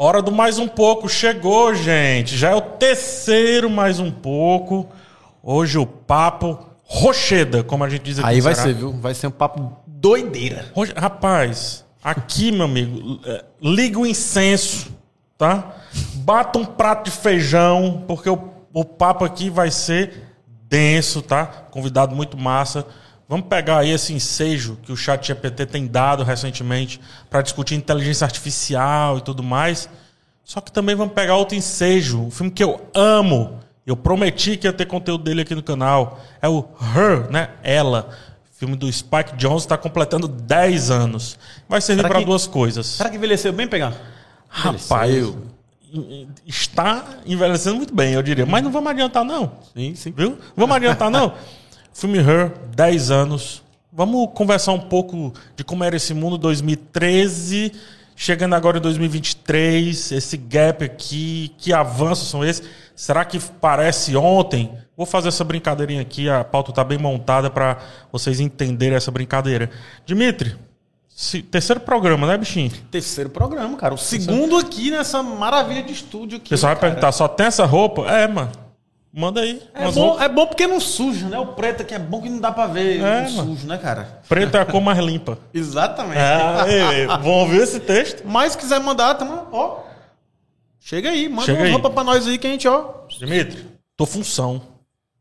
Hora do mais um pouco chegou, gente. Já é o terceiro mais um pouco. Hoje o papo rocheda, como a gente diz aqui. Aí vai Ceará. ser, viu? Vai ser um papo doideira. Roche- Rapaz, aqui, meu amigo, é, liga o incenso, tá? Bata um prato de feijão, porque o, o papo aqui vai ser denso, tá? Convidado muito massa. Vamos pegar aí esse ensejo que o chat GPT tem dado recentemente para discutir inteligência artificial e tudo mais. Só que também vamos pegar outro ensejo, um filme que eu amo. Eu prometi que ia ter conteúdo dele aqui no canal. É o Her, né? Ela. Filme do Spike Jonze está completando 10 anos. Vai servir para duas coisas. Será que envelheceu bem, pegar? Rapaz, Envelheceu. está envelhecendo muito bem, eu diria. Mas não vamos adiantar, não. Sim, sim. Viu? Vamos adiantar, não. Filme Her, 10 anos. Vamos conversar um pouco de como era esse mundo 2013, chegando agora em 2023, esse gap aqui, que avanços são esses? Será que parece ontem? Vou fazer essa brincadeirinha aqui, a pauta está bem montada para vocês entenderem essa brincadeira. Dimitri, se- terceiro programa, né, bichinho? Terceiro programa, cara. O segundo aqui nessa maravilha de estúdio aqui. O pessoal vai cara. perguntar, só tem essa roupa? É, mano. Manda aí. É bom, roupas. é bom porque não suja, né? O preto aqui é bom que não dá pra ver É, sujo, né, cara? Preto é a cor mais limpa. Exatamente. É, ei, vão ouvir esse texto? Mas se quiser mandar, tamo, ó. Chega aí, manda Chega uma aí. roupa pra nós aí que a gente, ó. Dimitri, tô função.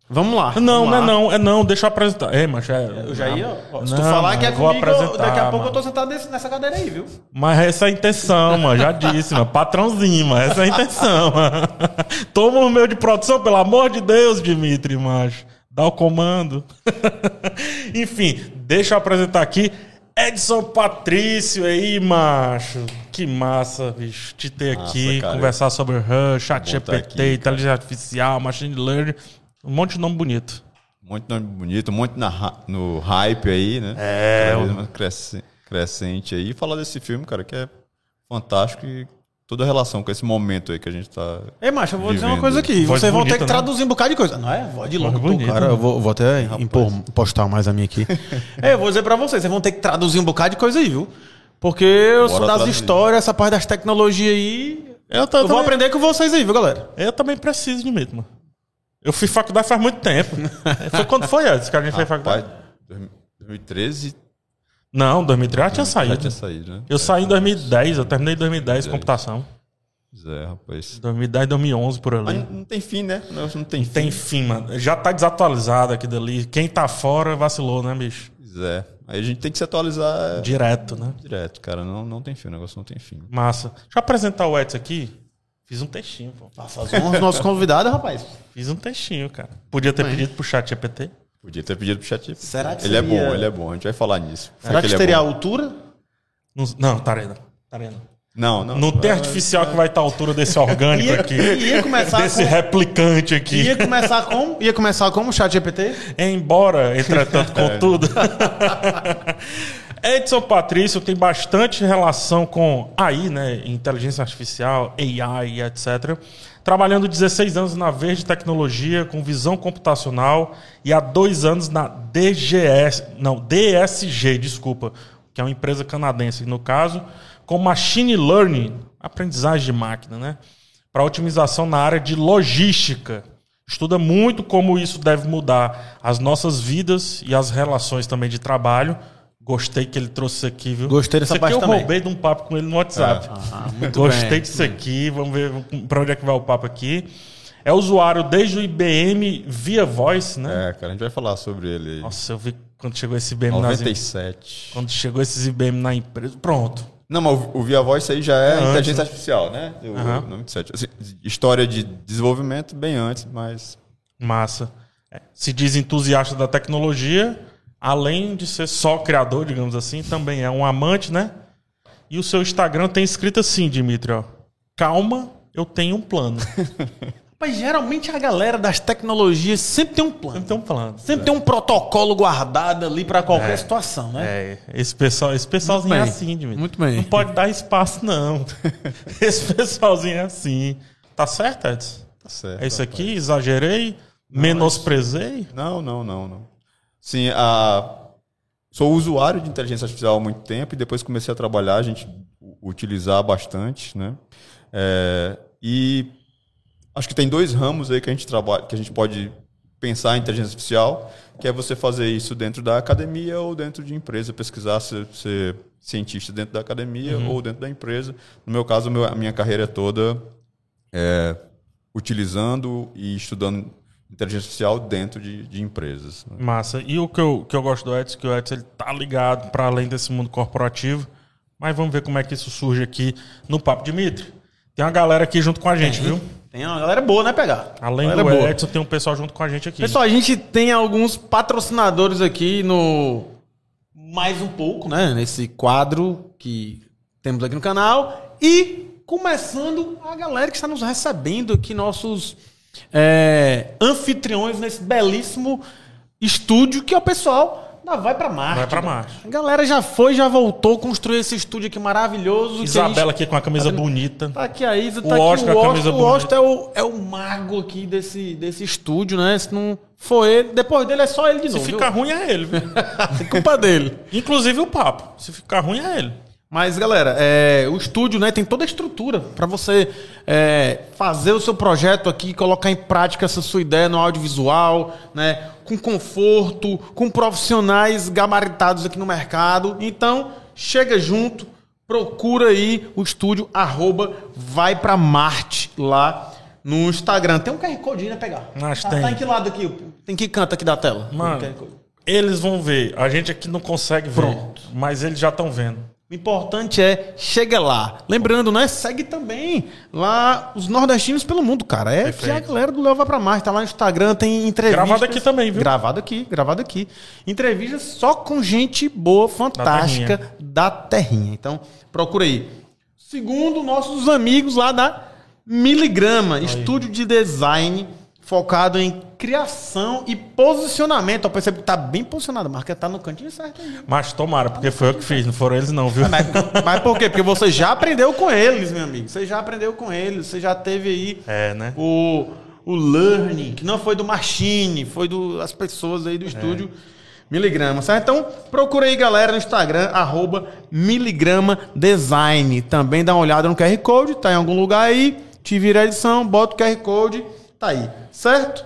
Vamos lá. Não, vamos não é lá. não, é não, deixa eu apresentar. É, mas é. Eu já ia, ó. Se Não, tu falar que é comigo, apresentar, daqui a pouco mano. eu tô sentado nesse- nessa cadeira aí, viu? Mas essa é a intenção, mano. Já disse, mano. Patrãozinho, mano. Essa é a intenção, mano. Toma o meu de produção, pelo amor de Deus, Dimitri, macho. Dá o comando. Enfim, deixa eu apresentar aqui Edson Patrício aí, macho. Que massa, bicho. Te ter Massa, aqui, cara. conversar sobre Rush, Chat GPT, inteligência artificial, machine learning. Um monte de nome bonito. Muito nome bonito, muito na, ra- no hype aí, né? É, Cada vez o- mais cresce- crescente aí. E falar desse filme, cara, que é fantástico e toda a relação com esse momento aí que a gente tá. Ei, macho, eu vou dizer uma Vivendo. coisa aqui. Voz Vocês vão bonita, ter que né? traduzir um bocado de coisa. Não é? Voz de pô, bonita, cara, né? eu vou, vou até impor, postar mais a minha aqui. é, eu vou dizer pra vocês. Vocês vão ter que traduzir um bocado de coisa aí, viu? Porque eu sou Bora das traduzir. histórias, essa parte das tecnologias aí. Eu, tô, Eu vou também- aprender com vocês aí, viu, galera? Eu também preciso de mano. Eu fiz faculdade faz muito tempo. foi quando foi antes que a gente fez faculdade? 2013 Não, 2003 já tinha já saído. tinha saído, né? Eu saí em 2010, eu terminei em 2010 computação. Pois é, rapaz. 2010, 2011 por Mas ali. não tem fim, né? Não, não tem fim. Tem fim, mano. Já tá desatualizado aqui dali. Quem tá fora vacilou, né, bicho? Pois é. Aí a gente tem que se atualizar Direto, né? direto, cara. Não, não tem fim, o negócio não tem fim. Massa. Deixa eu apresentar o Edson aqui. Fiz um textinho, pô. Faça as honras convidados, rapaz. Fiz um textinho, cara. Podia ter pedido pro chat GPT. Podia ter pedido pro chat. Será que Ele é seria- bom, ele é bom. A gente vai falar nisso. Será que ele é teria a bom. altura? Não, não Tarena. Tarena. Não, não. Não tem artificial que vai estar à altura desse orgânico Ia, aqui. ia começar Desse com... replicante aqui. Ia começar como? Ia começar como? Chat GPT? Embora, entretanto, contudo. Edson Patrício tem bastante relação com AI, né? Inteligência artificial, AI, etc. Trabalhando 16 anos na Verde Tecnologia com visão computacional e há dois anos na DGS, não, DSG, desculpa, que é uma empresa canadense no caso, com Machine Learning, aprendizagem de máquina, né? Para otimização na área de logística. Estuda muito como isso deve mudar as nossas vidas e as relações também de trabalho. Gostei que ele trouxe isso aqui, viu? Gostei dessa isso aqui parte eu também. roubei de um papo com ele no WhatsApp. Ah, muito Gostei bem. disso aqui. Vamos ver para onde é que vai o papo aqui. É usuário desde o IBM via voice, né? É, cara, a gente vai falar sobre ele aí. Nossa, eu vi quando chegou esse IBM nas em- 97. quando chegou esses IBM na empresa. Pronto. Não, mas o- Via Voice aí já é antes, inteligência né? artificial, né? O Aham. 97. Assim, história de desenvolvimento bem antes, mas. Massa. É, Se diz entusiasta da tecnologia, além de ser só criador, digamos assim, também é um amante, né? E o seu Instagram tem escrito assim, Dimitri, ó. Calma, eu tenho um plano. Mas geralmente a galera das tecnologias sempre tem um plano. Sempre tem um plano. Sempre tem um protocolo guardado ali pra qualquer situação, né? É, esse pessoal, esse pessoalzinho Muito é assim, Dimitri. Muito bem. Não pode dar espaço, não. esse pessoalzinho é assim. Tá certo, Edson? Tá certo. É isso rapaz. aqui? Exagerei? Menosprezei? Não, não, não, não. Sim, a... sou usuário de inteligência artificial há muito tempo e depois comecei a trabalhar. A gente, utilizar bastante, né? É, e acho que tem dois ramos aí que a gente trabalha, que a gente pode pensar em inteligência artificial, que é você fazer isso dentro da academia ou dentro de empresa, pesquisar ser, ser cientista dentro da academia uhum. ou dentro da empresa. No meu caso, a minha carreira é toda é, utilizando e estudando inteligência artificial dentro de, de empresas. Né? Massa. E o que eu, que eu gosto do Edson, que o Edson ele tá ligado para além desse mundo corporativo. Mas vamos ver como é que isso surge aqui no Papo Dimitri. Tem uma galera aqui junto com a gente, viu? Tem uma galera boa, né, pegar? Além do boa. Edson, tem um pessoal junto com a gente aqui. Pessoal, a gente tem alguns patrocinadores aqui no mais um pouco, né, nesse quadro que temos aqui no canal e começando a galera que está nos recebendo aqui nossos é, anfitriões nesse belíssimo estúdio que é o pessoal da Vai Pra Marte. Vai Pra Marte. A galera já foi, já voltou, construiu esse estúdio aqui maravilhoso. Isabela aqui com a camisa bonita. Tá aqui a Isa, tá o aqui o Austin. O Austin é o, é o mago aqui desse, desse estúdio, né? Se não for ele, depois dele é só ele de novo. Se ficar ruim é ele. é culpa dele. Inclusive o papo. Se ficar ruim é ele. Mas, galera, é, o estúdio né, tem toda a estrutura para você é, fazer o seu projeto aqui, colocar em prática essa sua ideia no audiovisual, né, com conforto, com profissionais gabaritados aqui no mercado. Então, chega junto, procura aí o estúdio arroba vai pra Marte lá no Instagram. Tem um QR Code aí, né, pegar? Mas tá, tem. Tá em que lado aqui? Tem que canto aqui da tela? Mano, eles vão ver. A gente aqui não consegue ver. Pronto. Mas eles já estão vendo. O importante é chega lá. Lembrando, né? Segue também lá os nordestinos pelo mundo, cara. É Perfeito. que a galera do Léo vai pra Marte. Tá lá no Instagram, tem entrevistas. Gravado aqui também, viu? Gravado aqui, gravado aqui. Entrevistas só com gente boa, fantástica da terrinha. Da terrinha. Então, procura aí. Segundo nossos amigos lá da Miligrama, aí. estúdio de design focado em criação e posicionamento. Eu percebo que tá bem posicionado. A marca tá no cantinho certo aí. Mas tomara, porque foi eu que fiz, não foram eles não, viu? Mas, mas por quê? Porque você já aprendeu com eles, meu amigo. Você já aprendeu com eles. Você já teve aí é, né? o, o learning, que não foi do Machine, foi do, das pessoas aí do é. estúdio. Miligrama, certo? Então, procura aí, galera, no Instagram, arroba Miligrama Design. Também dá uma olhada no QR Code, tá em algum lugar aí. Te vira a edição, bota o QR Code, tá aí, certo?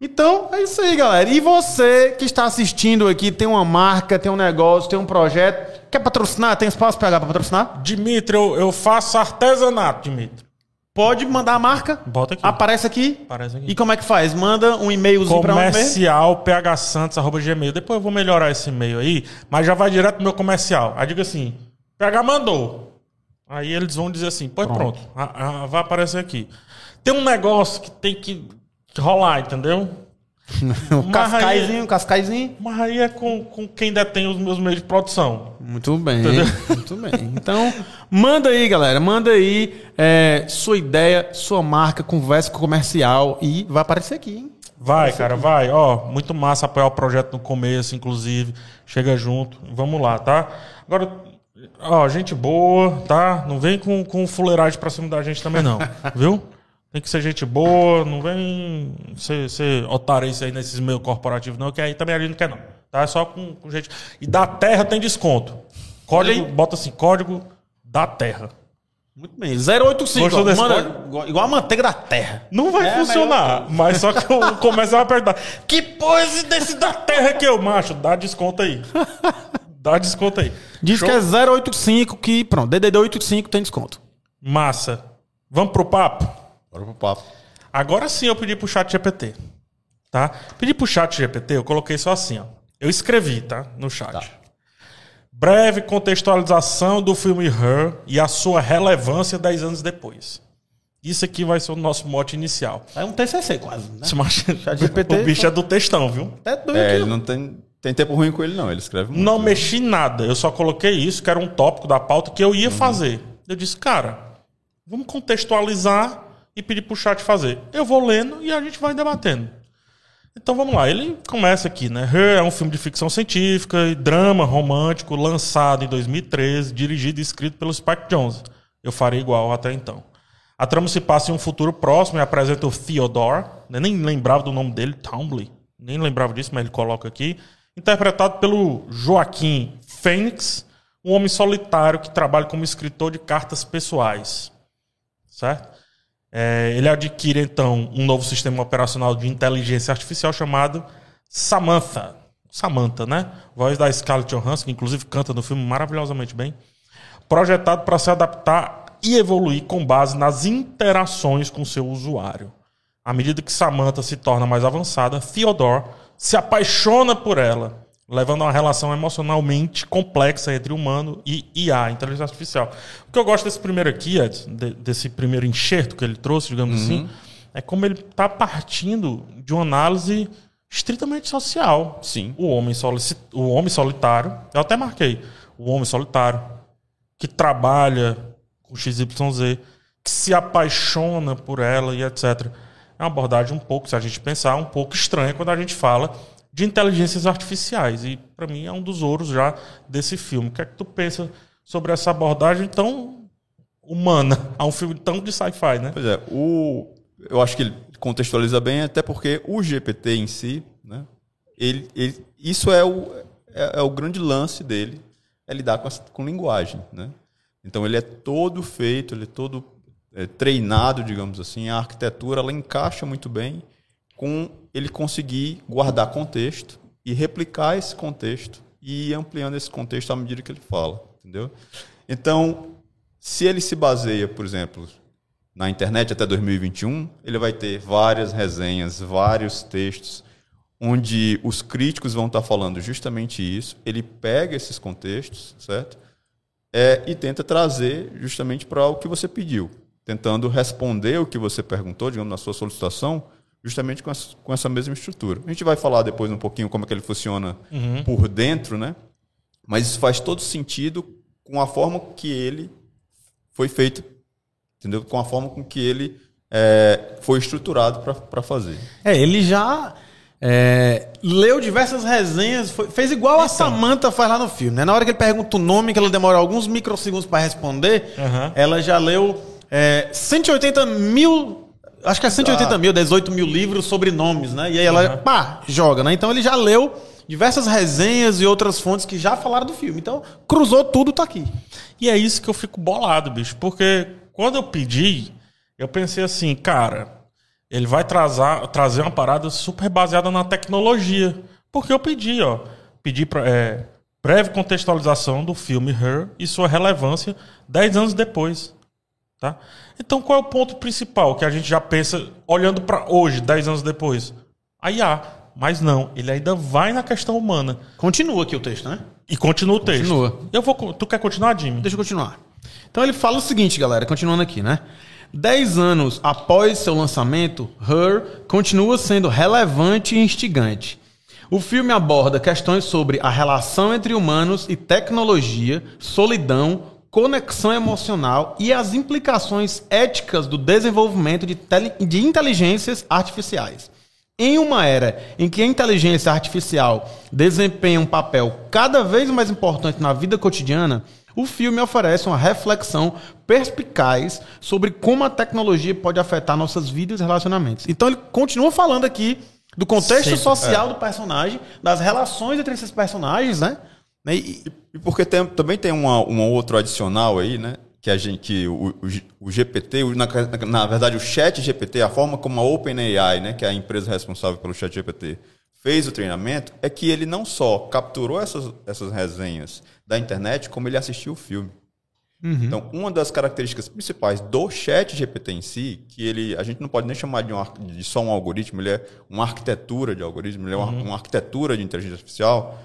Então, é isso aí, galera. E você que está assistindo aqui, tem uma marca, tem um negócio, tem um projeto, quer patrocinar? Tem espaço para patrocinar? Dimitri, eu, eu faço artesanato, Dimitri. Pode mandar a marca. Bota aqui. Aparece aqui. Aparece aqui. E como é que faz? Manda um e-mailzinho para onde Comercial phsantos.gmail. Depois eu vou melhorar esse e-mail aí, mas já vai direto pro meu comercial. Aí diga assim, PH mandou. Aí eles vão dizer assim, pois pronto, pronto. A, a, vai aparecer aqui. Tem um negócio que tem que rolar, entendeu? um cascaizinho, um cascaizinho. Mas aí é com, com quem detém os meus meios de produção. Muito bem, entendeu? muito bem. Então, manda aí, galera. Manda aí é, sua ideia, sua marca, conversa com o comercial e vai aparecer aqui, hein? Vai, cara, aqui. vai. Ó, muito massa apoiar o projeto no começo, inclusive. Chega junto. Vamos lá, tá? Agora, ó, gente boa, tá? Não vem com, com fuleiragem pra cima da gente também, não. viu? Tem que ser gente boa, não vem ser, ser otário isso aí nesses meios corporativos, não, que aí também a gente não quer, não. Tá? É só com, com gente. E da terra tem desconto. Código, bota assim, código da terra. Muito bem. 085. Ó, manda, igual a manteiga da terra. Não vai é, funcionar, mas só que eu começo a apertar. Que pose desse da terra que eu, macho? Dá desconto aí. Dá desconto aí. Diz Show? que é 085 que, pronto, DDD 85 tem desconto. Massa. Vamos pro papo? Bora pro papo. Agora sim eu pedi pro chat GPT. Tá? Pedi pro chat GPT, eu coloquei só assim, ó. Eu escrevi, tá? No chat. Tá. Breve contextualização do filme Her e a sua relevância 10 anos depois. Isso aqui vai ser o nosso mote inicial. É um TCC quase, né? GPT, o bicho é do textão, viu? É, ele não tem, tem tempo ruim com ele, não. Ele escreve muito. Não mexi nada. Eu só coloquei isso, que era um tópico da pauta que eu ia uhum. fazer. Eu disse, cara, vamos contextualizar e pedir para o chat fazer. Eu vou lendo e a gente vai debatendo. Então vamos lá, ele começa aqui, né? Her é um filme de ficção científica e drama romântico lançado em 2013, dirigido e escrito pelo Spike Jonze. Eu farei igual até então. A trama se passa em um futuro próximo e apresenta o Theodore, né? nem lembrava do nome dele, Townley, nem lembrava disso, mas ele coloca aqui, interpretado pelo Joaquim Phoenix, um homem solitário que trabalha como escritor de cartas pessoais. Certo? É, ele adquire, então, um novo sistema operacional de inteligência artificial chamado Samantha. Samantha, né? Voz da Scarlett Johansson, que inclusive canta no filme maravilhosamente bem. Projetado para se adaptar e evoluir com base nas interações com seu usuário. À medida que Samantha se torna mais avançada, Theodore se apaixona por ela, levando a uma relação emocionalmente complexa entre humano e IA, inteligência artificial. O que eu gosto desse primeiro aqui, Ed, desse primeiro enxerto que ele trouxe, digamos assim, uhum. assim, é como ele está partindo de uma análise estritamente social. Sim. O homem, o homem solitário, eu até marquei, o homem solitário, que trabalha com XYZ, que se apaixona por ela e etc. É uma abordagem um pouco, se a gente pensar, um pouco estranha quando a gente fala de inteligências artificiais. E para mim é um dos ouros já desse filme. O que é que tu pensa sobre essa abordagem tão humana a um filme tão de sci-fi, né? Pois é, o eu acho que ele contextualiza bem, até porque o GPT em si, né, ele, ele, isso é o, é, é, o grande lance dele, é lidar com, a, com linguagem. Né? Então ele é todo feito, ele é todo é, treinado, digamos assim, a arquitetura ela encaixa muito bem com ele conseguir guardar contexto e replicar esse contexto e ir ampliando esse contexto à medida que ele fala, entendeu? Então, se ele se baseia, por exemplo, na internet até 2021, ele vai ter várias resenhas, vários textos, onde os críticos vão estar falando justamente isso. Ele pega esses contextos, certo? É, e tenta trazer justamente para o que você pediu, tentando responder o que você perguntou, digamos, na sua solicitação, justamente com essa, com essa mesma estrutura. A gente vai falar depois um pouquinho como é que ele funciona uhum. por dentro, né? Mas isso faz todo sentido com a forma que ele foi feito entendeu? Com a forma com que ele é, foi estruturado para fazer. É, ele já é, leu diversas resenhas, foi, fez igual então. a Samantha faz lá no filme. Né? Na hora que ele pergunta o nome, que ela demora alguns microsegundos para responder, uhum. ela já leu é, 180 mil. Acho que é 180 ah. mil, 18 mil livros sobre nomes, né? E aí ela, uhum. pá, joga, né? Então ele já leu diversas resenhas e outras fontes que já falaram do filme. Então, cruzou tudo, tá aqui. E é isso que eu fico bolado, bicho, porque quando eu pedi, eu pensei assim, cara, ele vai trazer, trazer uma parada super baseada na tecnologia. Porque eu pedi, ó. Pedi pra, é, breve contextualização do filme Her e sua relevância 10 anos depois. Tá? Então qual é o ponto principal que a gente já pensa olhando para hoje, 10 anos depois? A IA. Mas não, ele ainda vai na questão humana. Continua aqui o texto, né? E continua o texto. Continua. Eu vou, tu quer continuar, Jimmy? Deixa eu continuar. Então ele fala o seguinte, galera, continuando aqui, né? Dez anos após seu lançamento, Her continua sendo relevante e instigante. O filme aborda questões sobre a relação entre humanos e tecnologia, solidão, conexão emocional e as implicações éticas do desenvolvimento de, de inteligências artificiais. Em uma era em que a inteligência artificial desempenha um papel cada vez mais importante na vida cotidiana, o filme oferece uma reflexão perspicaz sobre como a tecnologia pode afetar nossas vidas e relacionamentos. Então ele continua falando aqui do contexto social é. do personagem, das relações entre esses personagens, né? E, e porque tem, também tem uma, um outro adicional aí, né? Que, a gente, que o, o, o GPT, o, na, na verdade o Chat GPT, a forma como a OpenAI, né, que é a empresa responsável pelo Chat GPT, fez o treinamento, é que ele não só capturou essas, essas resenhas da internet, como ele assistiu o filme. Uhum. Então, uma das características principais do chat GPT em si, que ele, a gente não pode nem chamar de, um, de só um algoritmo, ele é uma arquitetura de algoritmo, ele é uma, uhum. uma arquitetura de inteligência artificial,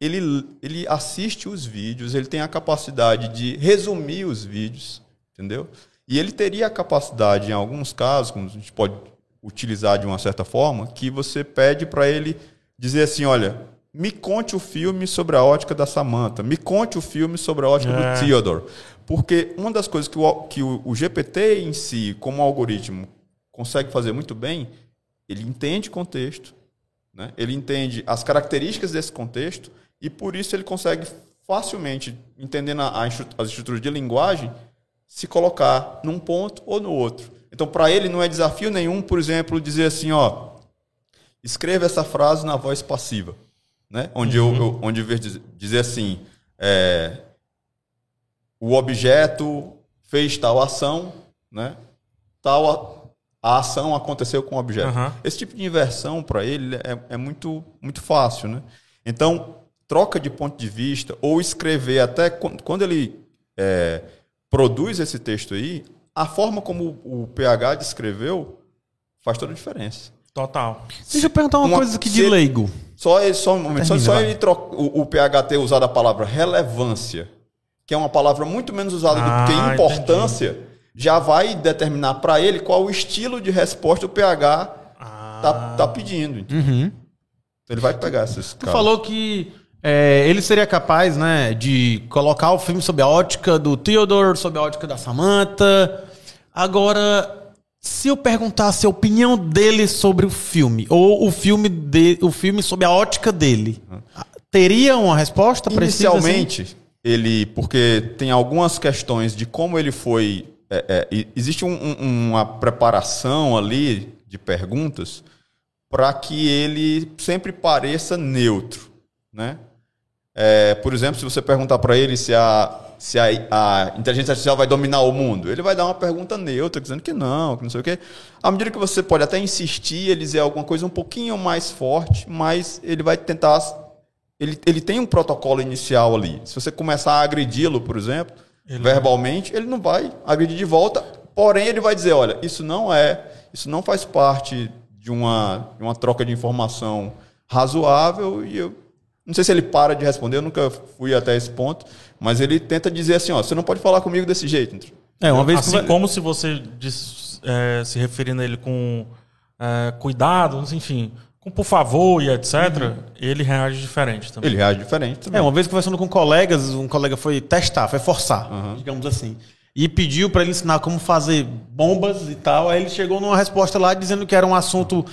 ele, ele assiste os vídeos, ele tem a capacidade de resumir os vídeos, entendeu? E ele teria a capacidade, em alguns casos, como a gente pode utilizar de uma certa forma, que você pede para ele dizer assim, olha, me conte o filme sobre a ótica da Samantha, me conte o filme sobre a ótica é. do Theodore. Porque uma das coisas que, o, que o, o GPT em si, como algoritmo, consegue fazer muito bem, ele entende contexto, né? ele entende as características desse contexto, e por isso ele consegue facilmente, entendendo a, a, as estruturas de linguagem, se colocar num ponto ou no outro. Então, para ele, não é desafio nenhum, por exemplo, dizer assim, ó, escreva essa frase na voz passiva né? Onde uhum. eu, eu, onde eu dizer assim, é, o objeto fez tal ação, né? Tal a, a ação aconteceu com o objeto. Aham. Esse tipo de inversão para ele é, é muito, muito fácil, né? Então, troca de ponto de vista ou escrever até quan- quando ele é, produz esse texto aí, a forma como o PH descreveu faz toda a diferença. Total. Deixa eu perguntar uma, Uma- coisa aqui de leigo. Só, ele- só, um momento, só, Termina, só vai. ele troca, o, o PH ter usado a palavra relevância, que é uma palavra muito menos usada Ah, do que importância, já vai determinar para ele qual o estilo de resposta o PH Ah, tá, tá pedindo. Uhum. Ele vai pegar esses Tu falou que é, ele seria capaz, né, de colocar o filme sob a ótica do Theodore, sob a ótica da Samantha. Agora, se eu perguntasse a opinião dele sobre o filme, ou o filme, de, o filme sob a ótica dele, teria uma resposta precisa? assim? Inicialmente, ele. Porque tem algumas questões de como ele foi. é, é, existe um- um- uma preparação ali de perguntas para que ele sempre pareça neutro. Né? É, por exemplo, se você perguntar para ele se, a, se a, a inteligência artificial vai dominar o mundo, ele vai dar uma pergunta neutra, dizendo que não, que não sei o quê. À medida que você pode até insistir, ele dizer alguma coisa um pouquinho mais forte, mas ele vai tentar ele, ele tem um protocolo inicial ali. Se você começar a agredi-lo, por exemplo, verbalmente, ele não vai agredir de volta. Porém, ele vai dizer: olha, isso não é, isso não faz parte de uma, de uma troca de informação razoável. E eu não sei se ele para de responder, eu nunca fui até esse ponto, mas ele tenta dizer assim: ó, você não pode falar comigo desse jeito. É, uma vez que assim como se você diz, é, se referindo a ele com é, cuidado, enfim, com por favor e etc., ele reage diferente também. Ele reage diferente também. É, uma vez conversando com colegas, um colega foi testar, foi forçar, digamos assim. E pediu para ele ensinar como fazer bombas e tal. Aí ele chegou numa resposta lá dizendo que era um assunto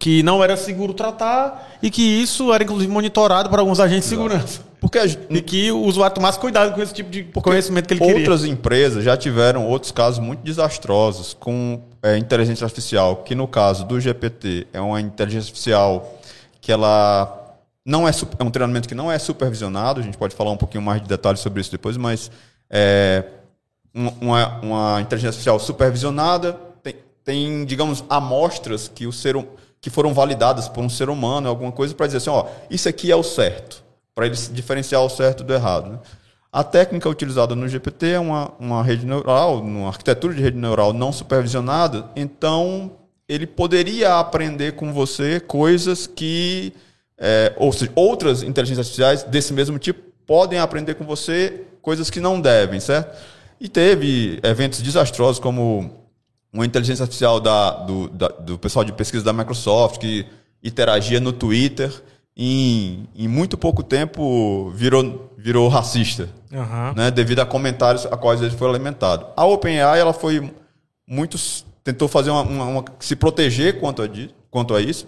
que não era seguro tratar e que isso era inclusive monitorado por alguns agentes de segurança. Porque a, E que o usuário tomasse cuidado com esse tipo de conhecimento que ele queria. Outras empresas já tiveram outros casos muito desastrosos com é, inteligência artificial, que no caso do GPT é uma inteligência artificial que ela não é, é um treinamento que não é supervisionado, a gente pode falar um pouquinho mais de detalhes sobre isso depois, mas é um- uma, uma inteligência artificial supervisionada tem, tem, digamos, amostras que, o ser, hum- que foram validadas por um ser humano, alguma coisa, para dizer assim, ó, isso aqui é o certo, para ele diferenciar o certo do errado. né? A técnica utilizada no GPT é uma, uma rede neural, uma arquitetura de rede neural não supervisionada, então ele poderia aprender com você coisas que, é, ou seja, outras inteligências artificiais desse mesmo tipo podem aprender com você coisas que não devem, certo? E teve eventos desastrosos como uma inteligência artificial da, do, da- do pessoal de pesquisa da Microsoft que interagia no Twitter em, em muito pouco tempo virou, virou racista, Aham. né, devido a comentários a quais ele foi alimentado. A OpenAI ela foi muito tentou fazer uma, uma- uma- se proteger quanto a, quanto a isso.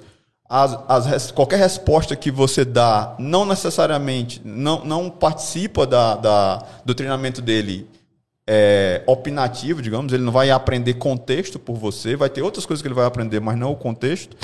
As, as qualquer resposta que você dá não necessariamente não, não participa da, da- do treinamento dele é, opinativo, digamos, ele não vai aprender contexto por você, vai ter outras coisas que ele vai aprender, mas não o contexto.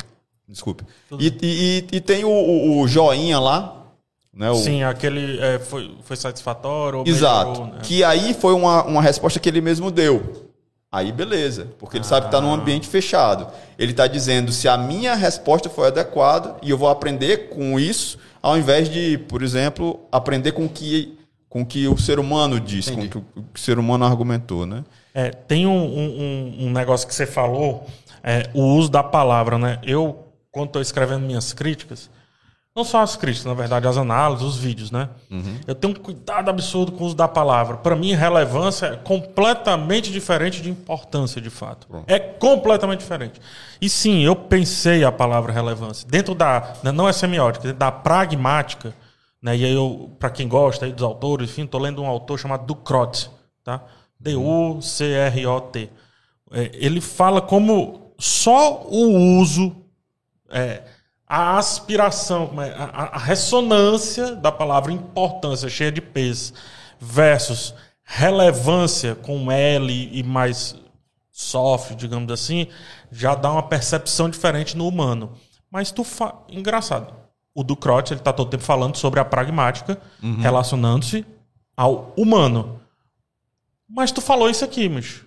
Desculpe. E, e- e- tem o, o- joinha lá, né? O, Sim, aquele é, foi, foi satisfatório. Exato. melhorou, né? Que aí foi uma, uma resposta que ele mesmo deu. Aí beleza, porque ele sabe que está num ambiente fechado. Ele está dizendo se a minha resposta foi adequada e eu vou aprender com isso, ao invés de, por exemplo, aprender com o que, com o que o ser humano disse, com o que o ser humano argumentou, né? É, tem um, um- um- negócio que você falou, é, o uso da palavra, né? Eu, quando estou escrevendo minhas críticas, não só as críticas, na verdade, as análises, os vídeos, né? Eu tenho um cuidado absurdo com o uso da palavra. Para mim, relevância é completamente diferente de importância, de fato. É completamente diferente. E sim, eu pensei a palavra relevância. Dentro da. Não é semiótica, dentro da pragmática, né? E aí eu, para quem gosta aí dos autores, enfim, tô lendo um autor chamado Ducrot, tá? D-U-C-R-O-T. É, ele fala como só o uso, é, a aspiração, é, a, a ressonância da palavra importância, cheia de peso, versus relevância com L e mais soft, digamos assim, já dá uma percepção diferente no humano. Mas tu fa... engraçado. O Ducrot, ele tá todo tempo falando sobre a pragmática, relacionando-se ao humano. Mas tu falou isso aqui, mas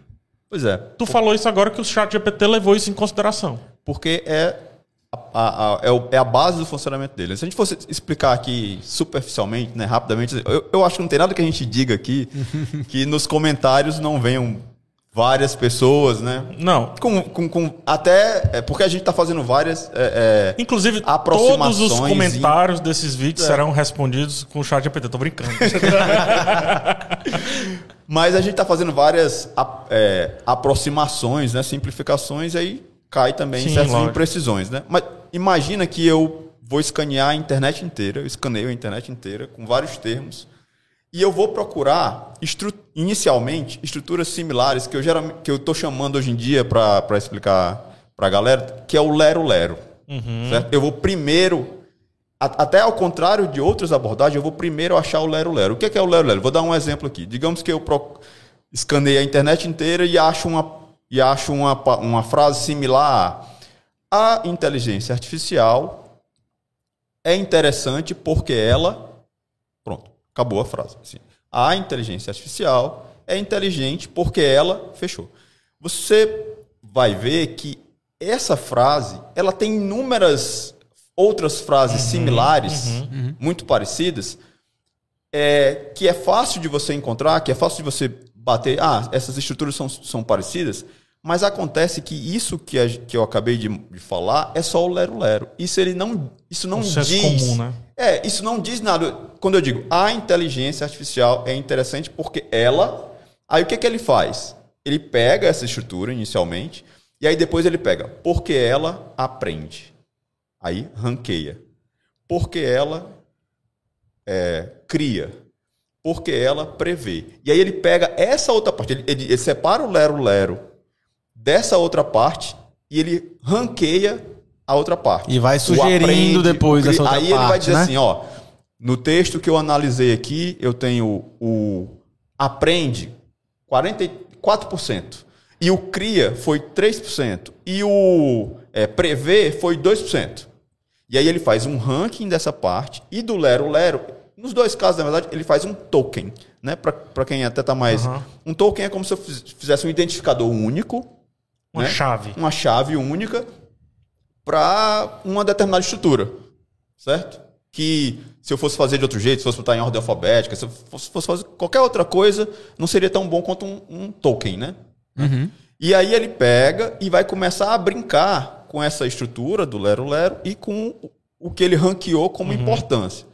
Pois é. Tu falou isso agora que o chat GPT levou isso em consideração. Porque é a, a- a- é, é a base do funcionamento dele. Se a gente fosse explicar aqui superficialmente, né, rapidamente, eu, eu acho que não tem nada que a gente diga aqui que nos comentários não venham várias pessoas, né? Não. Com, com, com- até é porque a gente está fazendo várias. é, é, Inclusive, todos os e- comentários desses vídeos serão respondidos com o chat GPT. Tô brincando. Mas a gente está fazendo várias é, aproximações, né, simplificações, e aí cai também Sim, certas lógico. imprecisões. Né? Mas imagina que eu vou escanear a internet inteira, eu escaneio a internet inteira com vários termos, e eu vou procurar, estru- inicialmente, estruturas similares que eu geralmente, que eu estou chamando hoje em dia para explicar para a galera, que é o lero-lero. certo? Eu vou primeiro até ao contrário de outras abordagens, eu vou primeiro achar o lero-lero. O que é, que é o lero-lero? Vou dar um exemplo aqui. Digamos que eu pro... escaneei a internet inteira e acho uma, e acho uma, uma frase similar a a inteligência artificial é interessante porque ela... Acabou a frase. Assim, a inteligência artificial é inteligente porque ela... Fechou. Você vai ver que essa frase ela tem inúmeras outras frases similares, muito parecidas, é, que é fácil de você encontrar, que é fácil de você bater. Ah, essas estruturas são, são parecidas, mas acontece que isso que, a- que eu acabei de, de falar é só o lero-lero. Isso ele não, isso não Um diz. comum, né? É, isso não diz nada. Quando eu digo a inteligência artificial é interessante porque ela. Aí o que, que ele faz? Ele pega essa estrutura inicialmente, e aí depois ele pega porque ela aprende. Aí ranqueia. Porque ela é, cria. Porque ela prevê. E aí ele pega essa outra parte, ele, ele- ele separa o lero-lero dessa outra parte e ele ranqueia a outra parte. E vai sugerindo depois o cri- essa outra Aí ele vai parte, dizer né? assim, ó, no texto que eu analisei aqui, eu tenho o aprende 44%. E o cria foi 3%. E o é, prevê foi 2%. E aí ele faz um ranking dessa parte. E do Lero Lero, nos dois casos, na verdade, ele faz um token. Né? Para quem até tá mais. Aham. Um token é como se eu fiz- fizesse um identificador único. Uma né? chave. Uma chave única para uma determinada estrutura. Certo? Que se eu fosse fazer de outro jeito, se fosse botar em ordem alfabética, se eu fosse, fazer qualquer outra coisa, não seria tão bom quanto um, um token, né? E aí ele pega e vai começar a brincar com essa estrutura do Lero Lero e com o que ele ranqueou como importância.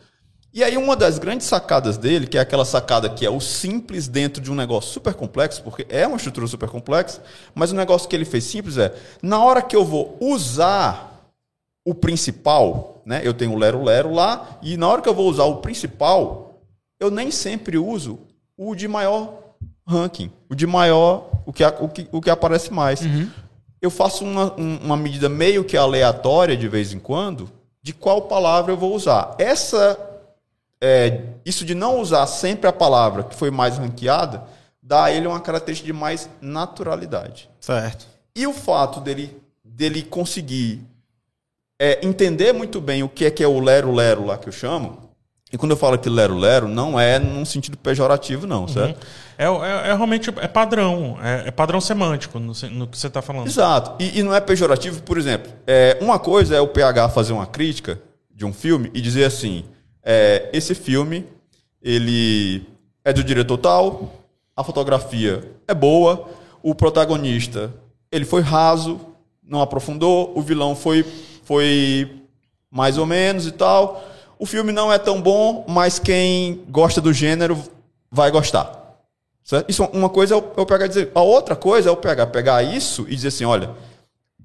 E aí uma das grandes sacadas dele, que é aquela sacada que é o simples dentro de um negócio super complexo, porque é uma estrutura super complexa, mas o negócio que ele fez simples é, na hora que eu vou usar o principal, né? Eu tenho o Lero Lero lá, e na hora que eu vou usar o principal, eu nem sempre uso o de maior ranking, o de maior, o que, o que, o que aparece mais. Eu faço uma, um- uma medida meio que aleatória de vez em quando de qual palavra eu vou usar. Essa, é, isso de não usar sempre a palavra que foi mais ranqueada, dá a ele uma característica de mais naturalidade. Certo. E o fato dele, dele conseguir é, entender muito bem o que é que é o lero-lero lá que eu chamo, e quando eu falo que lero-lero, não é num sentido pejorativo, não, certo? É, é- é realmente é padrão. É, é padrão semântico no, no que você está falando. Exato. E, e não é pejorativo, por exemplo. é, uma coisa é o PH fazer uma crítica de um filme e dizer assim: é, esse filme ele é do diretor tal, a fotografia é boa, o protagonista ele foi raso, não aprofundou, o vilão foi, foi mais ou menos e tal. O filme não é tão bom, mas quem gosta do gênero vai gostar. Certo? Isso, uma coisa é o é PH dizer. A outra coisa é o PH pegar isso e dizer assim: olha,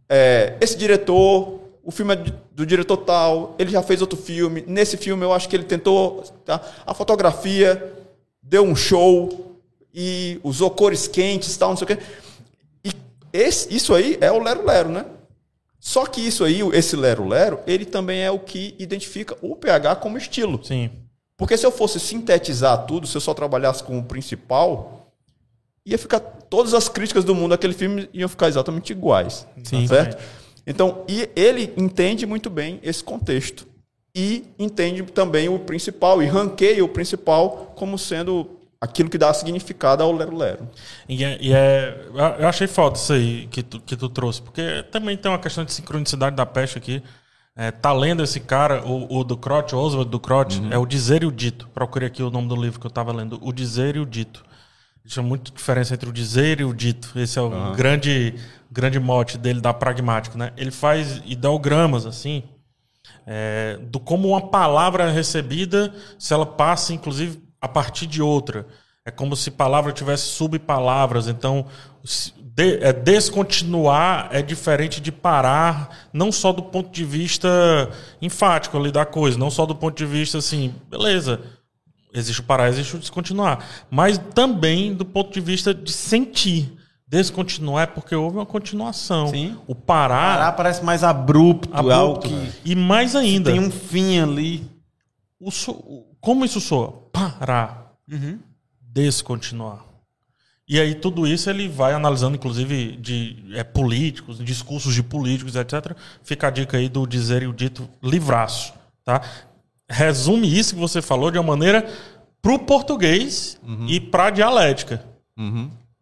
é, esse diretor, o filme é do diretor tal, ele já fez outro filme. Nesse filme eu acho que ele tentou. tá? A fotografia deu um show e usou cores quentes tal, não sei o quê. E esse- isso aí é o lero-lero, né? Só que isso aí, esse lero-lero, ele também é o que identifica o PH como estilo. Sim. Porque se eu fosse sintetizar tudo, se eu só trabalhasse com o principal, ia ficar. Todas as críticas do mundo daquele filme iam ficar exatamente iguais. Sim. certo? Então, e ele entende muito bem esse contexto. E entende também o principal, e ranqueia o principal como sendo aquilo que dá significado ao lero-lero. E é, e é- eu achei foda isso aí que tu, que tu trouxe, porque também tem uma questão de sincronicidade da peste aqui. É, tá lendo esse cara, o, o do Crotch, Oswald do Crotch, é o Dizer e o Dito. Procurei aqui o nome do livro que eu tava lendo, O Dizer e o Dito. Existe muita diferença entre o dizer e o dito. Esse é o grande, grande mote dele da pragmático, né? Ele faz ideogramas, assim, é, do como uma palavra é recebida se ela passa, inclusive, a partir de outra. É como se palavra tivesse subpalavras. Então, de- é, descontinuar é diferente de parar, não só do ponto de vista enfático ali da coisa, não só do ponto de vista assim, beleza, existe o parar, existe o descontinuar, mas também do ponto de vista de sentir. Descontinuar é porque houve uma continuação. Sim. O parar, Parar parece mais abrupto, é algo abrupto. que e mais ainda, tem um fim ali. o so- como isso soa? Parar. Descontinuar. E aí tudo isso ele vai analisando, inclusive, de é, políticos, discursos de políticos, etc. Fica a dica aí do dizer e o dito livraço, tá? Resume isso que você falou de uma maneira pro português e pra dialética.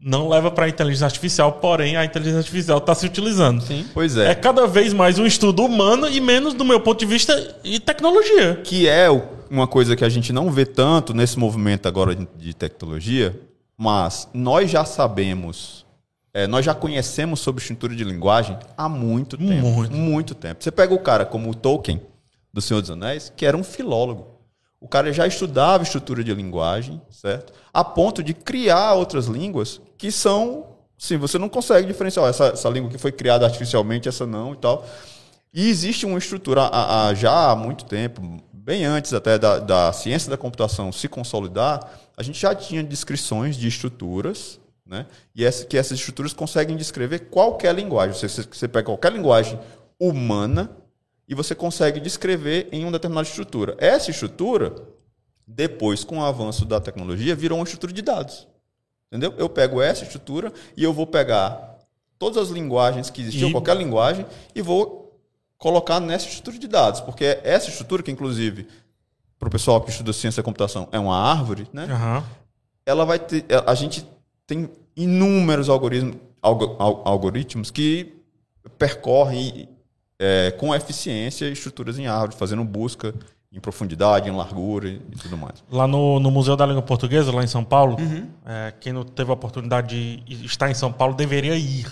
Não leva pra inteligência artificial, porém a inteligência artificial está se utilizando. Sim. Pois É é. cada vez mais um estudo humano e menos, do meu ponto de vista, e tecnologia. Que é o- uma coisa que a gente não vê tanto nesse movimento agora de, de tecnologia, mas nós já sabemos, é, nós já conhecemos sobre estrutura de linguagem há muito tempo. Muito. Muito tempo. Você pega o cara como o Tolkien, do Senhor dos Anéis, que era um filólogo. O cara já estudava estrutura de linguagem, certo? A ponto de criar outras línguas que são. Sim, você não consegue diferenciar. Essa, essa língua que foi criada artificialmente, essa não e tal. E existe uma estrutura há- há- já há muito tempo, bem antes até da, da ciência da computação se consolidar, a gente já tinha descrições de estruturas, né? E essa, que essas estruturas conseguem descrever qualquer linguagem. Você- você pega qualquer linguagem humana e você consegue descrever em uma determinada estrutura. Essa estrutura, depois, com o avanço da tecnologia, virou uma estrutura de dados. Entendeu? Eu pego essa estrutura e eu vou pegar todas as linguagens que existiam, E- qualquer linguagem, e vou colocar nessa estrutura de dados. Porque essa estrutura, que inclusive, para o pessoal que estuda ciência da computação, é uma árvore, né? Aham. ela vai ter. A gente tem inúmeros algoritmos, algo- al- algoritmos que percorrem é, com eficiência estruturas em árvore, fazendo busca em profundidade, em largura e, e tudo mais. Lá no, no Museu da Língua Portuguesa, lá em São Paulo, é, quem não teve a oportunidade de estar em São Paulo deveria ir.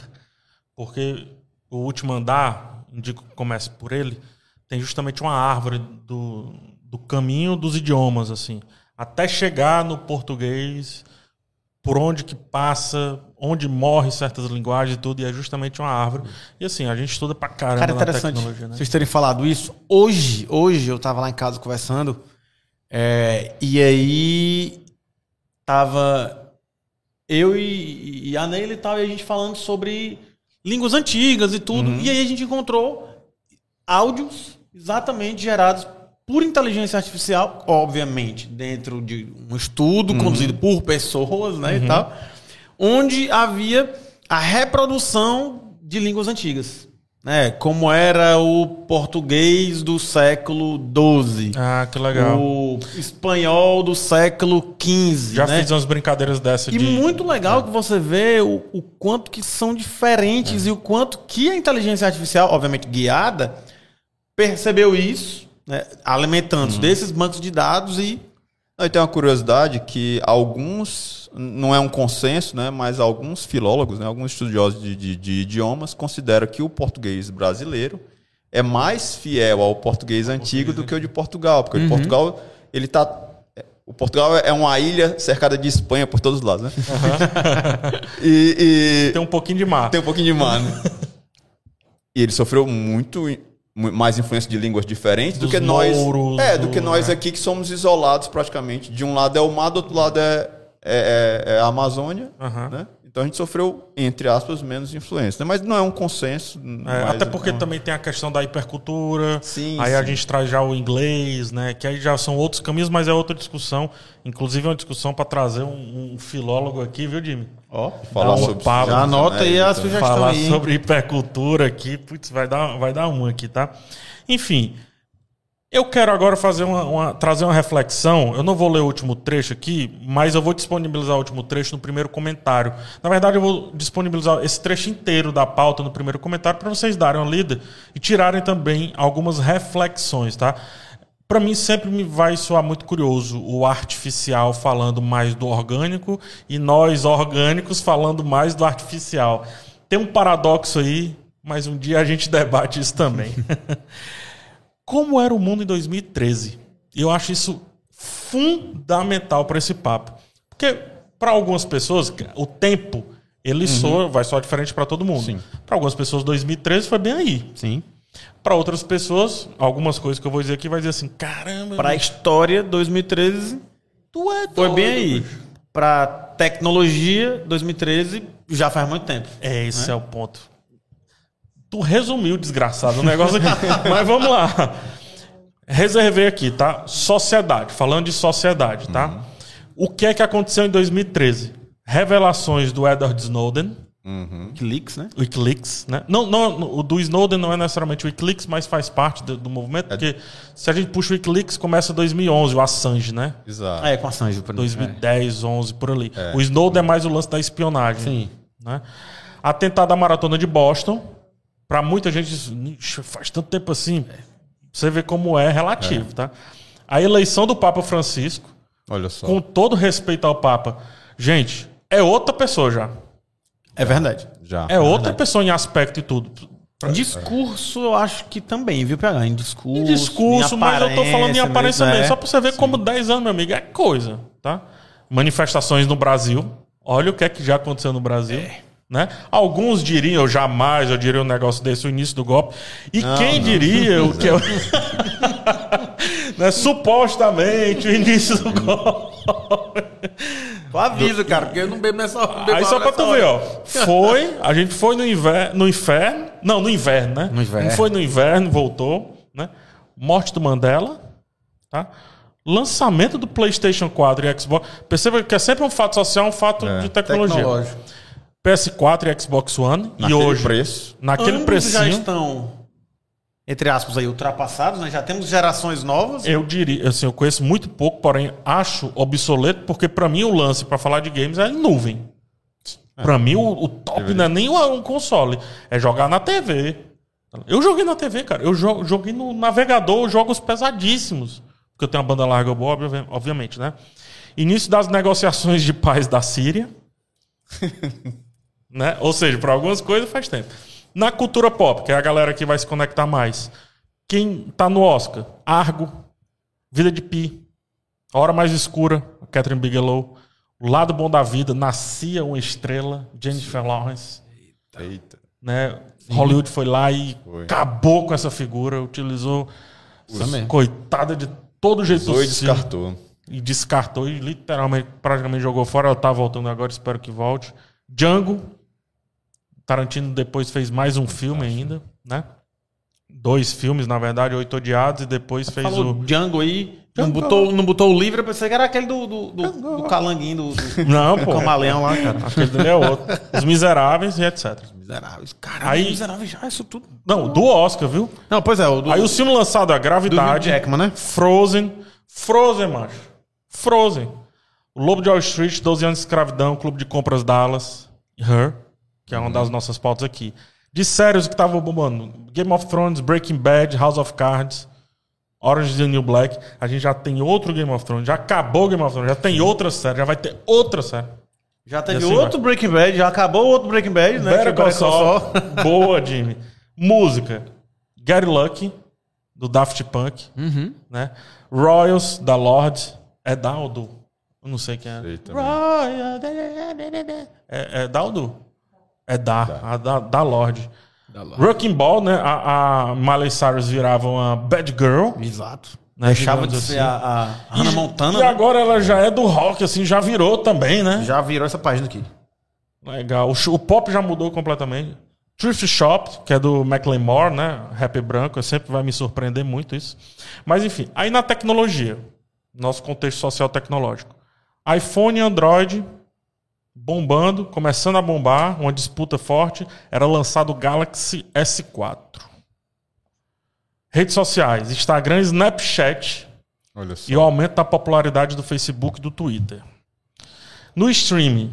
Porque o último andar, indico que comece por ele, tem justamente uma árvore do, do caminho dos idiomas, assim. Até chegar no português, por onde que passa, onde morre certas linguagens e tudo, e é justamente uma árvore. E assim, a gente estuda pra caramba Cara, interessante tecnologia, né? vocês terem falado isso. Hoje, hoje eu tava lá em casa conversando, é, e aí tava eu e, e a Neila e tal, e a gente falando sobre línguas antigas e tudo. E aí a gente encontrou áudios exatamente gerados por inteligência artificial, obviamente, dentro de um estudo conduzido por pessoas, né, e tal, onde havia a reprodução de línguas antigas, né, como era o português do século XII, Ah, que legal. o espanhol do século XV, Já né? fiz umas brincadeiras dessa E de... muito legal que você vê o, o quanto que são diferentes e o quanto que a inteligência artificial, obviamente guiada, percebeu isso, né, alimentando desses bancos de dados e Não, e tem uma curiosidade que alguns, não é um consenso, né, mas alguns filólogos, né, alguns estudiosos de, de- de idiomas consideram que o português brasileiro é mais fiel ao português antigo do que o de Portugal, porque o de Portugal ele tá o Portugal é uma ilha cercada de Espanha por todos os lados, né? e, e- Tem um pouquinho de mar. tem um pouquinho de mar, né? E ele sofreu muito mu- mais influência de línguas diferentes do Dos que nós. mouros, é, do do- que nós é. aqui que somos isolados praticamente. De um lado é o mar, do outro lado é, é, é- é a Amazônia, Aham. né? Então a gente sofreu, entre aspas, menos influência. né? Mas não é um consenso. É, mas- até porque também tem a questão da hipercultura. Sim, aí a sim. gente traz já o inglês, né? Que aí já são outros caminhos, mas é outra discussão. Inclusive é uma discussão para trazer um, um filólogo aqui, viu, Jimmy? ó, falar Dá um sobre papo. já anota aí a sugestão Falar aí. sobre hipercultura aqui, putz, vai dar, vai dar um aqui, tá? Enfim, Eu quero agora fazer uma, uma- trazer uma reflexão. Eu não vou ler o último trecho aqui, mas eu vou disponibilizar o último trecho no primeiro comentário. Na verdade, eu vou disponibilizar esse trecho inteiro da pauta no primeiro comentário para vocês darem uma lida e tirarem também algumas reflexões, tá? Para mim sempre me vai soar muito curioso o artificial falando mais do orgânico e nós orgânicos falando mais do artificial. Tem um paradoxo aí, mas um dia a gente debate isso também. como era o mundo em 2013. E eu acho isso fundamental para esse papo. Porque para algumas pessoas, o tempo ele soa, vai soar diferente para todo mundo. Para algumas pessoas 2013 foi bem aí. Sim. Para outras pessoas, algumas coisas que eu vou dizer aqui vai dizer assim: "Caramba, Pra história, 2013 tu é foi doido, bem aí. bicho." Pra tecnologia, 2013 já faz muito tempo. É, esse é o ponto. Tu resumiu, desgraçado, o negócio aqui. Mas vamos lá. Reservei aqui, tá? Sociedade. Falando de sociedade, tá? O que é que aconteceu em 2013? Revelações do Edward Snowden, Wikileaks, né? Wikileaks, né? Não, não, o do Snowden não é necessariamente o Wikileaks, mas faz parte do, do movimento, porque se a gente puxa o Wikileaks, começa 2011, o Assange, né? Exato. É, com a Sanji. por exemplo. 2010, 11, por ali. O Snowden é mais o lance da espionagem. Sim. Né? Atentado à maratona de Boston. Pra muita gente, "Ixi, faz tanto tempo assim. Você vê como é relativo, tá? A eleição do Papa Francisco, Olha só. com todo respeito ao Papa, gente, é outra pessoa já. É verdade. Já. É outra pessoa em aspecto e tudo. Discurso, eu acho que também, viu, PH? Em discurso. Em discurso, em mas eu tô falando em aparência mesmo, mesmo. é. Só pra você ver como 10 anos, meu amigo, é coisa, tá? Manifestações no Brasil. Olha o que é que já aconteceu no Brasil. Né? Alguns diriam, eu jamais eu diria um negócio desse, o início do golpe. E quem diria o que é. o- né? Supostamente o início do golpe. Tu avisa, cara, porque eu não bebo nessa hora. não Aí só pra tu hora. ver, ó. Foi, a gente foi no inverno, no inferno. Não, no inverno, né? No inverno. Não foi no inverno, voltou, né? Morte do Mandela, tá? Lançamento do PlayStation 4 e Xbox. Perceba que é sempre um fato social, um fato de tecnologia. Tecnológico. PS4 e Xbox One. e Naquele hoje, preço. naquele Ambos precinho, já estão, entre aspas, aí, ultrapassados, né? Já temos gerações novas. eu diria, assim, eu conheço muito pouco, porém acho obsoleto, porque pra mim o lance pra falar de games é em nuvem. Pra mim o, o top não é nem um console, é jogar na TV. Eu joguei na TV, cara. Eu jo- joguei no navegador jogos pesadíssimos. Porque eu tenho uma banda larga boa, obvi- obviamente, né? Início das negociações de paz da Síria. né? Ou seja, para algumas coisas faz tempo. Na cultura pop, que é a galera que vai se conectar mais. Quem tá no Oscar? Argo, Vida de Pi, A Hora Mais Escura, Catherine Bigelow, O Lado Bom da Vida, Nascia uma Estrela, Jennifer Lawrence Eita. né? Hollywood foi lá e Foi. acabou com essa figura, utilizou Também. coitada de todo jeito Usou e possível. descartou. E descartou e literalmente praticamente jogou fora. Ela tá voltando agora, espero que volte. Django. Tarantino depois fez mais um filme ainda, né? Dois filmes, na verdade, Oito Odiados, e depois fez Falou o. Django aí. Não Django. botou, não botou o livro, eu pensei que era aquele do, do, do, do calanguinho, do, do Não, pô. camaleão lá, cara. Aquele dele é outro. Os Miseráveis e etc. Miseráveis. Caralho, Aí- miseráveis já, isso tudo. Não, do Oscar, viu? Não, pois é, o do, Aí o filme lançado, A do Hugh Gravidade. Jackman, né? Frozen. Frozen, macho. Frozen. O Lobo de Wall Street, 12 anos de escravidão, Clube de Compras Dallas. Her, que é uma das nossas pautas aqui. De séries que estavam bombando. Game of Thrones, Breaking Bad, House of Cards, Orange is the New Black. A gente já tem outro Game of Thrones. Já acabou o Game of Thrones. Já tem outra série. Já vai ter outra série. Já teve assim outro Breaking Bad, já acabou outro Breaking Bad, né? Better Call Saul. Boa, Jimmy. Música. Get Lucky, do Daft Punk. Uhum. Né? Royals, da Lorde. É da ou do? Eu não sei quem é. Sei. É, é da ou do? É da. A da, da Lorde. Wrecking Ball, né? A, a Miley Cyrus virava uma bad girl. Exato. Né? Deixava de ser assim. a, a Hannah Montana, E né? agora ela já é do rock, assim, já virou também, né? já virou essa página aqui. Legal. O, o pop já mudou completamente. Thrift Shop, que é do Macklemore, né? Rap branco, sempre vai me surpreender muito isso. Mas enfim, aí na tecnologia, nosso contexto social tecnológico. iPhone e Android bombando, começando a bombar, uma disputa forte, era lançado o Galaxy S4. Redes sociais, Instagram, Snapchat Olha só. e o aumento da popularidade do Facebook e do Twitter. No streaming,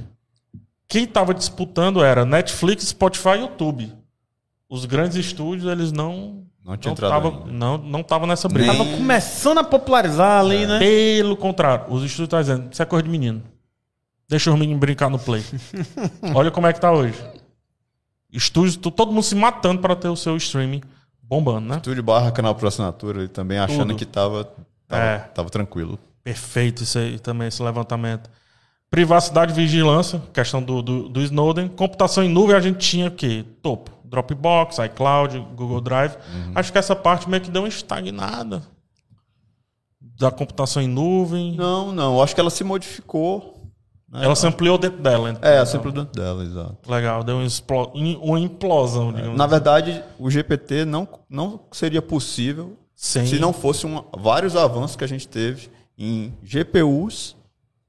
quem estava disputando era Netflix, Spotify e YouTube. Os grandes estúdios, eles não Não tinha não tava, ainda. não, não tava nessa briga. Tava começando a popularizar ali, né? Pelo contrário, os estúdios estão dizendo, isso é coisa de menino. Deixa os meninos brincar no play. Olha como é que tá hoje. Estúdios, to- todo mundo se matando para ter o seu streaming bombando, né? Estúdio barra canal por assinatura, ele também achando Tudo. que tava, tava, É. tava tranquilo. Perfeito isso aí também, esse levantamento. Privacidade e vigilância, questão do, do, do Snowden. Computação em nuvem a gente tinha o quê? Topo. Dropbox, iCloud, Google Drive. Uhum. Acho que essa parte meio que deu uma estagnada. Da computação em nuvem. Não, não. Acho que ela se modificou. Né? Ela se ampliou dentro dela. então. É, sempre dentro dela, exato. Legal, deu explo- in- uma implosão, digamos. Na verdade, o GPT não, não seria possível Sem- se não fosse uma- vários avanços que a gente teve em GPUs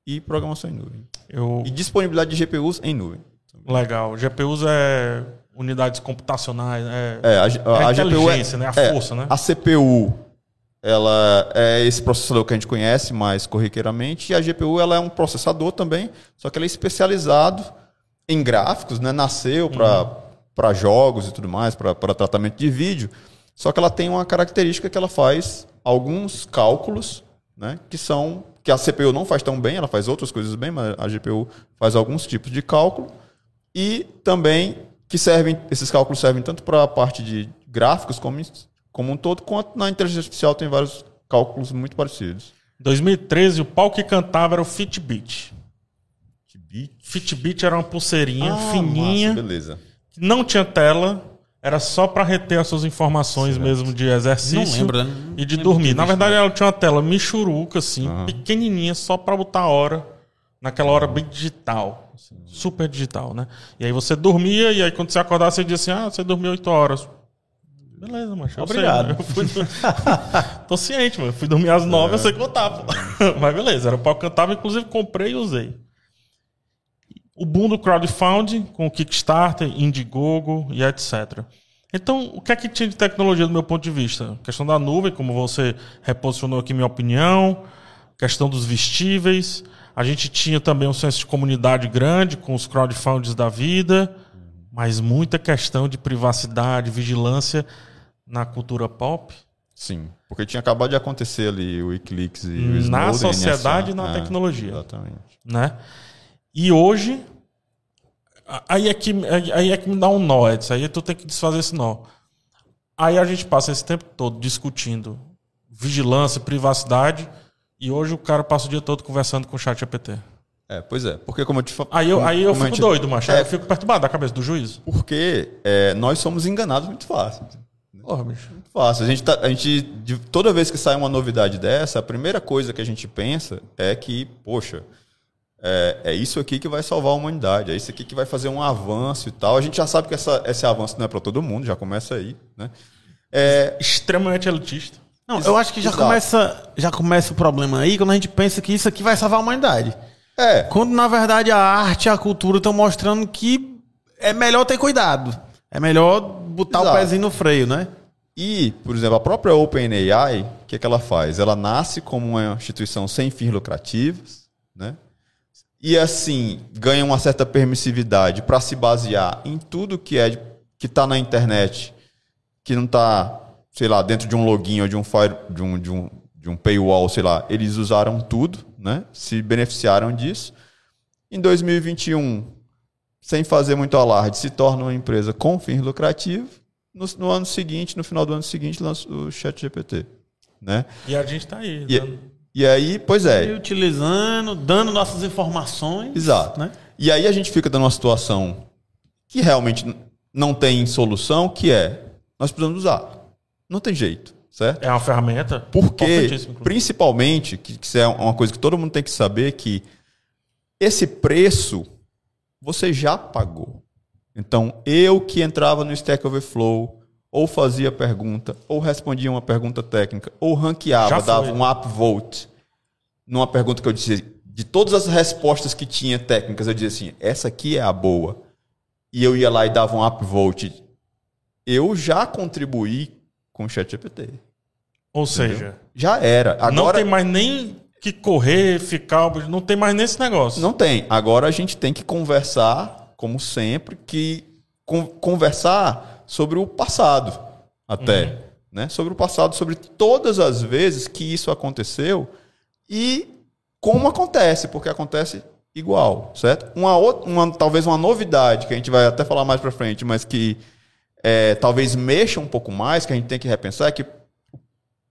e programação em nuvem. Eu, E disponibilidade de GPUs em nuvem. legal. GPUs é unidades computacionais. É, É, a, a, É a a GPU inteligência, né? A é, força, né? A CPU, ela é esse processador que a gente conhece mais corriqueiramente, e a GPU ela é um processador também, só que ela é especializado em gráficos, né? Nasceu Uhum. para jogos e tudo mais, para tratamento de vídeo, só que ela tem uma característica que ela faz alguns cálculos, né? Que são que a CPU não faz tão bem, ela faz outras coisas bem, mas a GPU faz alguns tipos de cálculo e também que servem esses cálculos servem tanto para a parte de gráficos como, como um todo, quanto na inteligência artificial tem vários cálculos muito parecidos. 2013, o pau que cantava era o Fitbit. Fitbit era uma pulseirinha Ah, fininha, massa, beleza. que não tinha tela, era só para reter as suas informações mesmo de exercício Não lembro, né? e de dormir. Na verdade, ela tinha uma tela michuruca, assim, pequenininha, só para botar a hora, naquela hora bem digital, assim, super digital, né? E aí você dormia, e aí quando você acordava, você dizia assim, ah, você dormiu 8 horas. Beleza, macho. eu Obrigado. sei, né? eu fui... Tô ciente, mano. Fui dormir às 9, eu sei contar, pô. Mas beleza, era o pau que cantava, inclusive comprei e usei. O boom do crowdfunding, com o Kickstarter, Indiegogo e etc. Então, o que é que tinha de tecnologia do meu ponto de vista? A questão da nuvem, como você reposicionou aqui minha opinião, questão dos vestíveis. A gente tinha também um senso de comunidade grande com os crowdfundings da vida, mas muita questão de privacidade, vigilância na cultura pop, Sim, porque tinha acabado de acontecer ali o Wikileaks e o Na Snowden, sociedade e na É, tecnologia. Exatamente. né? E hoje, aí é que, aí é que me dá um nó, Edson. Aí tu tem que desfazer esse nó. Aí a gente passa esse tempo todo discutindo vigilância, privacidade, e hoje o cara passa o dia todo conversando com o chat GPT. É, pois é, porque como eu te falei... Aí eu, aí eu fico doido, macho. Aí É, eu fico perturbado da cabeça do juízo. Porque é, nós somos enganados muito fácil. Porra, bicho. Muito fácil. A gente, tá- a gente de- toda vez que sai uma novidade dessa, a primeira coisa que a gente pensa é que, poxa, é, é isso aqui que vai salvar a humanidade, é isso aqui que vai fazer um avanço e tal. A gente já sabe que essa- esse avanço não é para todo mundo, já começa aí, né? É, Extremamente elitista. Não, eu acho que já Exato. começa, já começa o problema aí quando a gente pensa que isso aqui vai salvar a humanidade. É, Quando, na verdade, a arte e a cultura estão mostrando que é melhor ter cuidado. É melhor botar Exato. o pezinho no freio, né? E, por exemplo, a própria OpenAI, o que, é que ela faz? Ela nasce como uma instituição sem fins lucrativos, né? E assim, ganha uma certa permissividade para se basear em tudo que é que está na internet, que não está, sei lá, dentro de um login ou de um fire, de um, de um, de um paywall, sei lá. Eles usaram tudo, né? Se beneficiaram disso. Em 2021, sem fazer muito alarde, se torna uma empresa com fins lucrativos. No, no ano seguinte, no final do ano seguinte, lança o ChatGPT, né? E a gente tá aí. E, dando- e aí, pois E é, utilizando, dando nossas informações. exato. Né? E aí a gente fica dando uma situação que realmente não tem solução, que é nós precisamos usar. Não tem jeito, certo? É uma ferramenta. Porque, principalmente, que, que isso é uma coisa que todo mundo tem que saber, que esse preço você já pagou. Então, eu que entrava no Stack Overflow, ou fazia pergunta, ou respondia uma pergunta técnica, ou ranqueava, dava um upvote numa pergunta que eu dizia, de todas as respostas que tinha técnicas, eu dizia assim, essa aqui é a boa. E eu ia lá e dava um upvote. Eu já contribuí com o ChatGPT. Ou seja, Já era. não Agora tem mais nem que correr, ficar. Não tem mais nesse negócio. Não tem. Agora a gente tem que conversar, como sempre, que con- conversar sobre o passado, até, né? Sobre o passado, sobre todas as vezes que isso aconteceu e como acontece, porque acontece igual, certo? Uma outra, uma, talvez uma novidade que a gente vai até falar mais para frente, mas que é, talvez mexa um pouco mais, que a gente tem que repensar, é que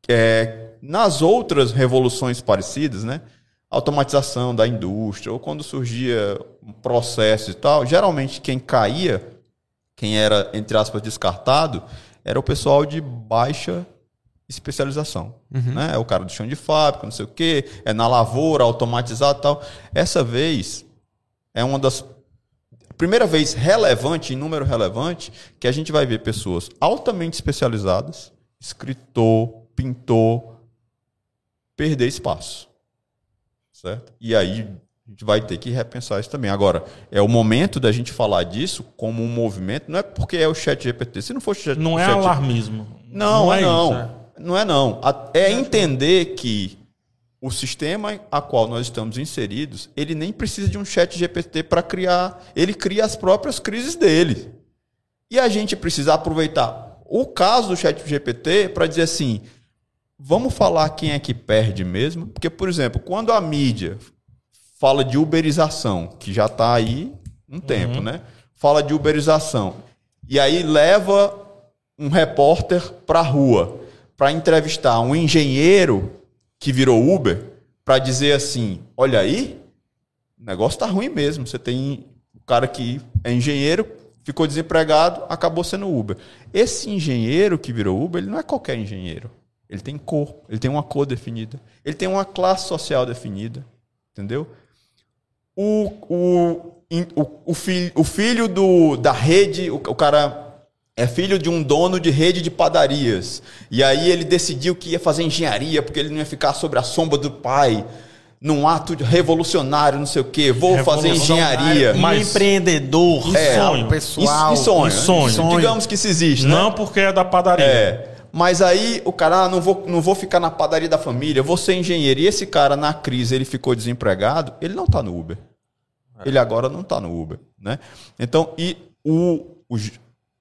é, nas outras revoluções parecidas, né? Automatização da indústria, ou quando surgia um processo e tal, geralmente quem caía, quem era, entre aspas, descartado, era o pessoal de baixa especialização. Né? É o cara do chão de fábrica, não sei o quê, é na lavoura, automatizado e tal. Essa vez é uma das. Primeira vez relevante, em número relevante, que a gente vai ver pessoas altamente especializadas, escritor, pintor, perder espaço. Certo? E aí a gente vai ter que repensar isso também. Agora, é o momento da gente falar disso como um movimento, não é porque é o chat GPT. Se não fosse o chat Não é chat- alarmismo. não, não é não. isso, é. Não é não. É entender que o sistema a qual nós estamos inseridos, ele nem precisa de um chat GPT para criar, ele cria as próprias crises dele. E a gente precisa aproveitar o caso do chat GPT para dizer assim, vamos falar quem é que perde mesmo? Porque, por exemplo, quando a mídia fala de uberização, que já está aí um tempo, né? Fala de uberização. E aí leva um repórter para a rua para entrevistar um engenheiro que virou Uber para dizer assim: olha aí, o negócio tá ruim mesmo. Você tem o cara que é engenheiro, ficou desempregado, acabou sendo Uber. Esse engenheiro que virou Uber, ele não é qualquer engenheiro. Ele tem cor, ele tem uma cor definida, ele tem uma classe social definida, entendeu? O, o, o, o, filho, o filho do, da rede, o, o cara é filho de um dono de rede de padarias. E aí ele decidiu que ia fazer engenharia porque ele não ia ficar sobre a sombra do pai. Num ato revolucionário, não sei o quê. Vou fazer engenharia. Mas- empreendedor, é, sonho? pessoal. E, e sonho. e sonho. Digamos que isso existe, né? Não porque é da padaria. É. Mas aí o cara, ah, não vou, não vou ficar na padaria da família, vou ser engenheiro. E esse cara, na crise, ele ficou desempregado, ele não está no Uber. Ele agora não está no Uber. Né? Então, e o, o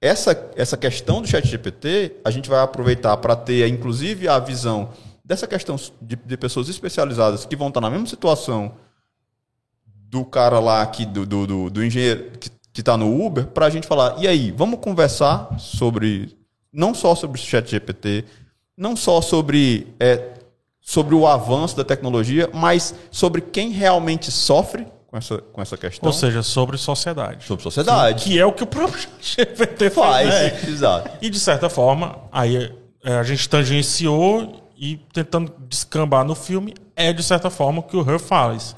essa, essa questão do chat GPT, a gente vai aproveitar para ter, inclusive, a visão dessa questão de, de pessoas especializadas que vão estar na mesma situação do cara lá aqui, do, do, do, do engenheiro que, que tá no Uber, para a gente falar, e aí, vamos conversar sobre, não só sobre o chat GPT, não só sobre, é, sobre o avanço da tecnologia, mas sobre quem realmente sofre com essa, com essa questão. Ou seja, sobre sociedade. sobre sociedade. Que é o que o próprio GPT faz, faz. né? exato. E de certa forma, aí é, a gente tangenciou e tentando descambar no filme, é de certa forma o que o Her faz.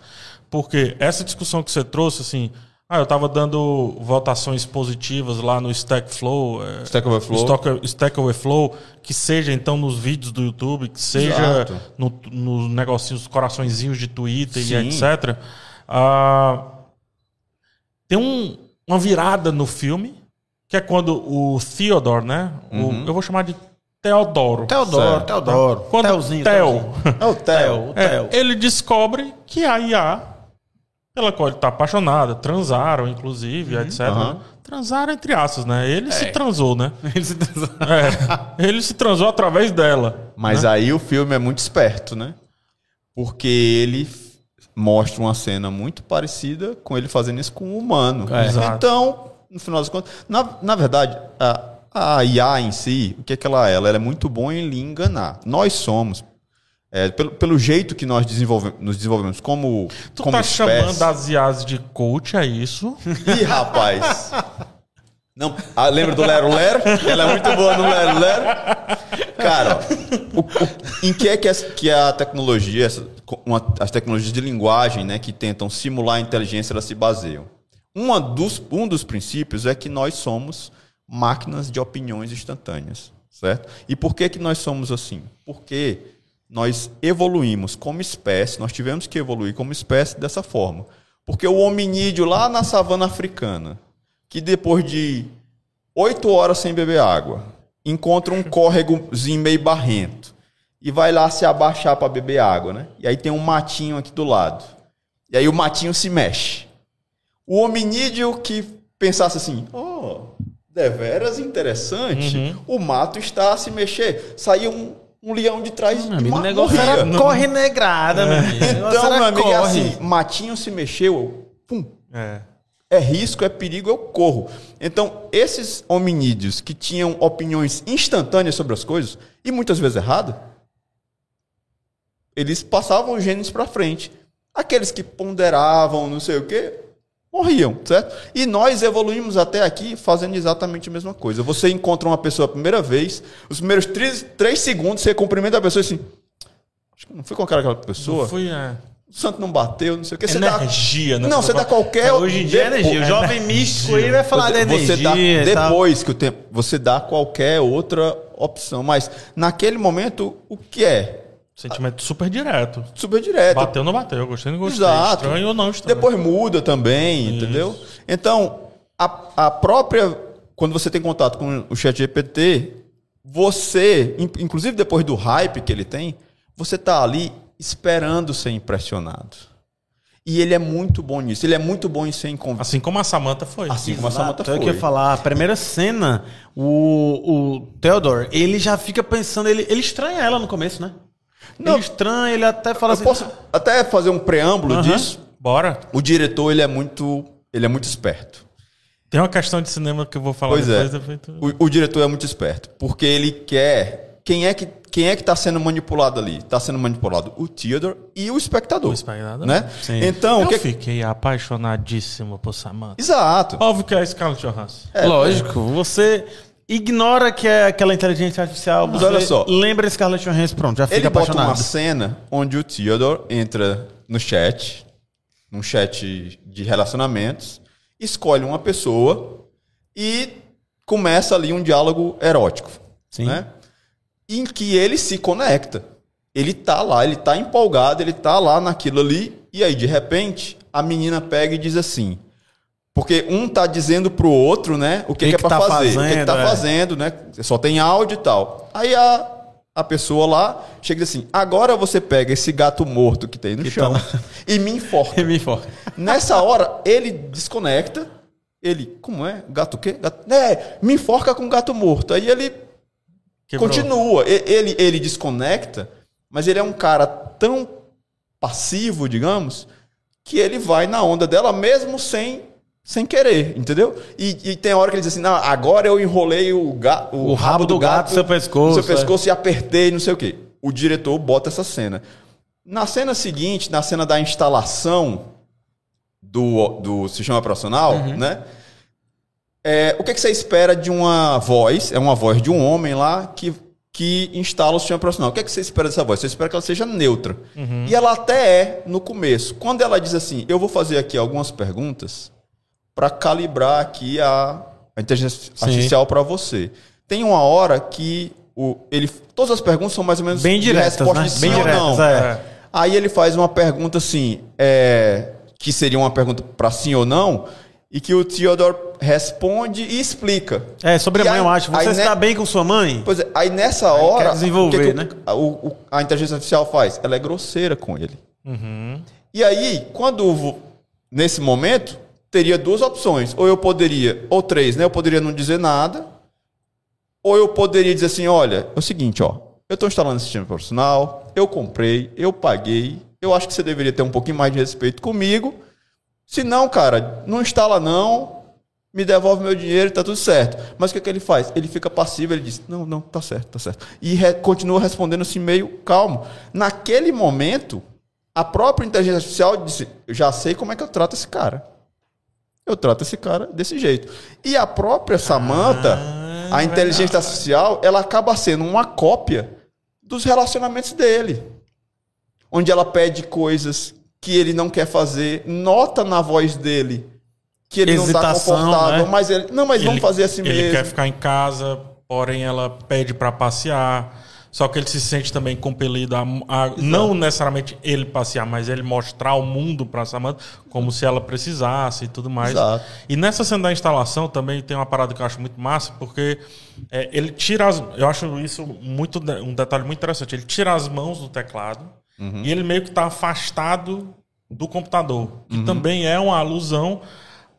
Porque essa discussão que você trouxe, assim, ah, eu estava dando votações positivas lá no Stack Flow, é, Stack Overflow. Stack, Stack Overflow, que seja então nos vídeos do YouTube, que seja Exato. no, no negocinho, os coraçõezinhos de Twitter Sim. e etc. Ah, tem um- uma virada no filme, que é quando o Theodore, né? o- Uhum. eu vou chamar de Teodoro. Teodoro, Certo. Teodoro. Quando Telzinho, Theo, Telzinho. É o Theo. Theo, o é, Theo. ele descobre que a IA, pela qual ele está apaixonado, transaram, inclusive, etc. Aham. Transaram entre aspas, né? Ele se transou, né? Ele se transou. É, ele se transou através dela. Mas aí o filme é muito esperto, né? Porque ele mostra uma cena muito parecida com ele fazendo isso com o humano. É. Exato. Então, no final das contas, na, na verdade, a, a IA em si, o que, é que ela é? Ela é muito boa em lhe enganar. Nós somos, é, pelo, pelo jeito que nós desenvolve, nos desenvolvemos como, Tu como tá espécie. chamando as IAs de coach, é isso? Ih, rapaz. Não, ah, lembra do Lero Lero? Ela é muito boa no Lero Lero. Cara, ó, o- o- em que é que, essa- que a tecnologia, essa- uma- as tecnologias de linguagem, né, que tentam simular a inteligência, elas se baseiam? Uma dos, um dos princípios é que nós somos máquinas de opiniões instantâneas, certo? E por que que nós somos assim? Porque nós evoluímos como espécie, nós tivemos que evoluir como espécie dessa forma. Porque o hominídeo lá na savana africana, que depois de oito horas sem beber água, encontra um córregozinho meio barrento, e vai lá se abaixar para beber água, né? E aí tem um matinho aqui do lado. E aí o matinho se mexe. O hominídeo que pensasse assim, oh, deveras interessante, o mato está a se mexer. Saiu um, um leão de trás Meu e amigo, o negócio era corre negrada, meu amigo. O negócio Então, meu amigo, é corre. assim, matinho se mexeu, eu, pum, É. é risco, é perigo, eu corro. Então, esses hominídeos que tinham opiniões instantâneas sobre as coisas, e muitas vezes erradas, eles passavam os genes para frente. Aqueles que ponderavam, não sei o quê, morriam, certo? E nós evoluímos até aqui fazendo exatamente a mesma coisa. Você encontra uma pessoa a primeira vez, os primeiros três, três segundos você cumprimenta a pessoa assim. Acho que não foi com aquela aquela pessoa. Não fui, é. O santo não bateu, não sei o quê. Você dá- Energia, né? Não, você dá qualquer. Hoje em dia é energia. O jovem místico aí vai falar da energia você dá depois que o tempo, você dá qualquer outra opção, mas naquele momento o que é? Sentimento super direto. Super direto. Bateu ou não bateu, gostei ou não gostei. Exato. Estranho ou não estranho. Depois muda também, entendeu? Então, a, a própria quando você tem contato com o chat GPT, você, in- inclusive depois do hype que ele tem, você tá ali esperando ser impressionado. E ele é muito bom nisso. Ele é muito bom em ser inconveniente. Assim como a Samantha foi. Assim como a Samantha Então, eu foi. queria falar, a primeira cena, o, o Theodore, ele já fica pensando, ele, ele estranha ela no começo, né? Não. Ele estranha, ele até fala Eu assim. posso até fazer um preâmbulo Aham. disso. Bora. O diretor, ele é muito, ele é muito esperto. Tem uma questão de cinema que eu vou falar Pois é. depois. depois tu- O, o diretor é muito esperto, porque ele quer quem é que quem é que está sendo manipulado ali? Está sendo manipulado o Theodore e o espectador, O espectador. né? Sim. Então, o eu que fiquei apaixonadíssimo por Samantha. Exato. Óbvio que é a Scarlett Johansson. Lógico, você ignora que é aquela inteligência artificial, Mas olha só. lembra Scarlett Johansson, pronto, já fica Ele bota apaixonado. uma cena onde o Theodore entra no chat, num chat de relacionamentos, escolhe uma pessoa e começa ali um diálogo erótico, Sim. né? Em que ele se conecta. Ele tá lá, ele tá empolgado, ele tá lá naquilo ali, e aí de repente a menina pega e diz assim: porque um tá dizendo pro outro, né, o que, Que que, é pra tá fazer, o que, que fazendo, tá é. fazendo, né? Só tem áudio e tal. Aí a, a pessoa lá chega e diz assim: agora você pega esse gato morto que tem no Que chão tá e me enforca. Me enfoca. Nessa hora, ele desconecta. Ele, como é? Gato o quê? Gato, é, me enforca com gato morto. Aí ele Quebrou. continua. E- Ele, ele desconecta, mas ele é um cara tão passivo, digamos, que ele vai na onda dela mesmo sem, sem querer, entendeu? E, e tem hora que ele diz assim: não, agora eu enrolei o, ga, O rabo do gato no seu pescoço, no seu pescoço e apertei, não sei o quê. O diretor bota essa cena. Na cena seguinte, na cena da instalação do, do sistema operacional, Uhum. né? É, o que, que você espera de uma voz? É uma voz de um homem lá que, que instala o sistema operacional. O que, que você espera dessa voz? Você espera que ela seja neutra. E ela até é no começo. Quando ela diz assim, eu vou fazer aqui algumas perguntas para calibrar aqui a, a inteligência artificial para você. Tem uma hora que o, ele, todas as perguntas são mais ou menos Bem diretas, resposta né? de Bem sim ou diretas, não. é. Aí ele faz uma pergunta assim, é, que seria uma pergunta para sim ou não, e que o Theodore responde e explica. É, sobre a E mãe, aí- eu acho. Você aí, está né- bem com sua mãe? Pois é, aí nessa hora. quer desenvolver, o que que né? a, o- o- a inteligência artificial faz? Ela é grosseira com ele. Uhum. E aí, quando. Nesse momento, teria duas opções. Ou eu poderia. Ou três, né? Eu poderia não dizer nada. Ou eu poderia dizer assim: olha, é o seguinte, ó. Eu estou instalando esse sistema profissional. Eu comprei, eu paguei. Eu acho que você deveria ter um pouquinho mais de respeito comigo. Se não, cara, não instala não, me devolve meu dinheiro e tá tudo certo. Mas o que, que ele faz? Ele fica passivo, ele diz, não, não, tá certo, tá certo. E re- continua respondendo assim meio calmo. Naquele momento, a própria inteligência artificial disse, já sei como é que eu trato esse cara. Eu trato esse cara desse jeito. E a própria Samantha, Ah, a inteligência artificial, ela acaba sendo uma cópia dos relacionamentos dele. Onde ela pede coisas que ele não quer fazer, nota na voz dele que ele não está Hesitação, confortável, né? mas ele, não, mas vamos Ele- fazer assim ele mesmo. quer ficar em casa, porém ela pede pra passear. Só que ele se sente também compelido a, a não necessariamente ele passear, mas ele mostrar o mundo para Samantha como se ela precisasse e tudo mais. Exato. E nessa cena da instalação também tem uma parada que eu acho muito massa, porque é, ele tira as. Eu acho isso muito um detalhe muito interessante. Ele tira as mãos do teclado e ele meio que está afastado do computador. Que também é uma alusão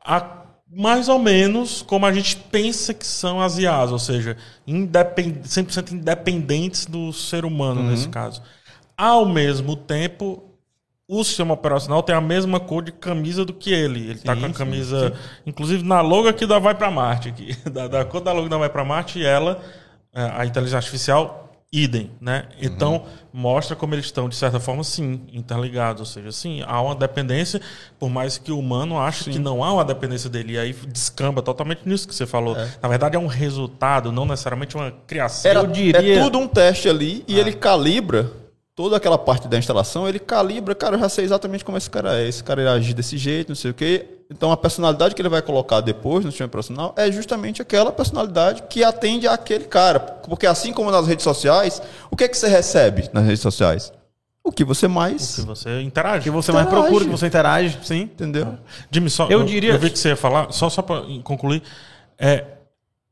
a mais ou menos como a gente pensa que são as IAs, ou seja, independ, 100% independentes do ser humano nesse caso. Ao mesmo tempo, o sistema operacional tem a mesma cor de camisa do que ele. Ele tá com a camisa, inclusive na logo aqui da Vai para Marte, aqui, da, da cor da logo da Vai para Marte, e ela, é, a inteligência artificial, idem, né? Então, mostra como eles estão, de certa forma, sim, interligados. Ou seja, sim, há uma dependência, por mais que o humano ache que não há uma dependência dele. E aí descamba totalmente nisso que você falou. Na verdade, é um resultado, não necessariamente uma criação. Era, Eu diria- É tudo um teste ali e ele calibra toda aquela parte da instalação, ele calibra, cara, eu já sei exatamente como esse cara é. Esse cara ele agir desse jeito, não sei o quê. Então a personalidade que ele vai colocar depois no time profissional é justamente aquela personalidade que atende àquele cara. Porque assim como nas redes sociais, o que é que você recebe nas redes sociais? O que você mais. Se você interage. Que você mais Interage. procura, que você interage, sim. Entendeu? Jimmy, só, Eu diria- Eu vi que você ia falar, só, só pra concluir. É,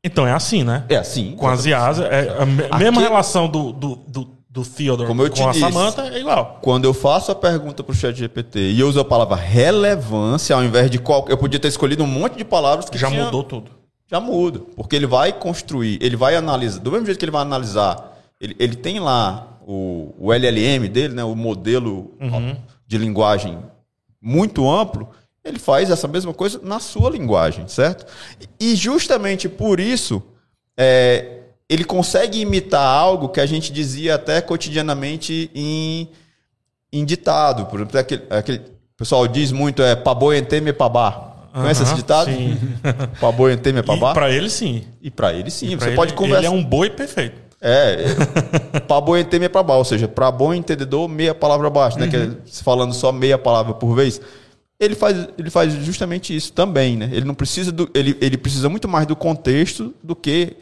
então é assim, né? É assim. Com as IAs, é a Aqui- mesma relação do, do, do, do Theodore Como eu te com a disse. Samantha é igual. Quando eu faço a pergunta pro chat GPT e eu uso a palavra relevância ao invés de qual. Eu podia ter escolhido um monte de palavras que Já tinha- mudou tudo. já muda. Porque ele vai construir, ele vai analisar, do mesmo jeito que ele vai analisar, ele, ele tem lá o, o LLM dele, né, o modelo ó, de linguagem muito amplo, ele faz essa mesma coisa na sua linguagem, certo? E justamente por isso, é, ele consegue imitar algo que a gente dizia até cotidianamente em, em ditado. Por exemplo, aquele, aquele o pessoal diz muito é paboenteme pabá. Conhece esse Aham, ditado? sim. Paboenteme pabá? pra ele, sim. E pra ele sim, você ele, pode conversar. Ele é um boi perfeito. É, é pra baixo. Ou seja, pra bom entendedor, meia palavra abaixo, né? Que é se falando só meia palavra por vez. Ele faz, ele faz justamente isso também, né? Ele não precisa do. Ele, ele precisa muito mais do contexto do que.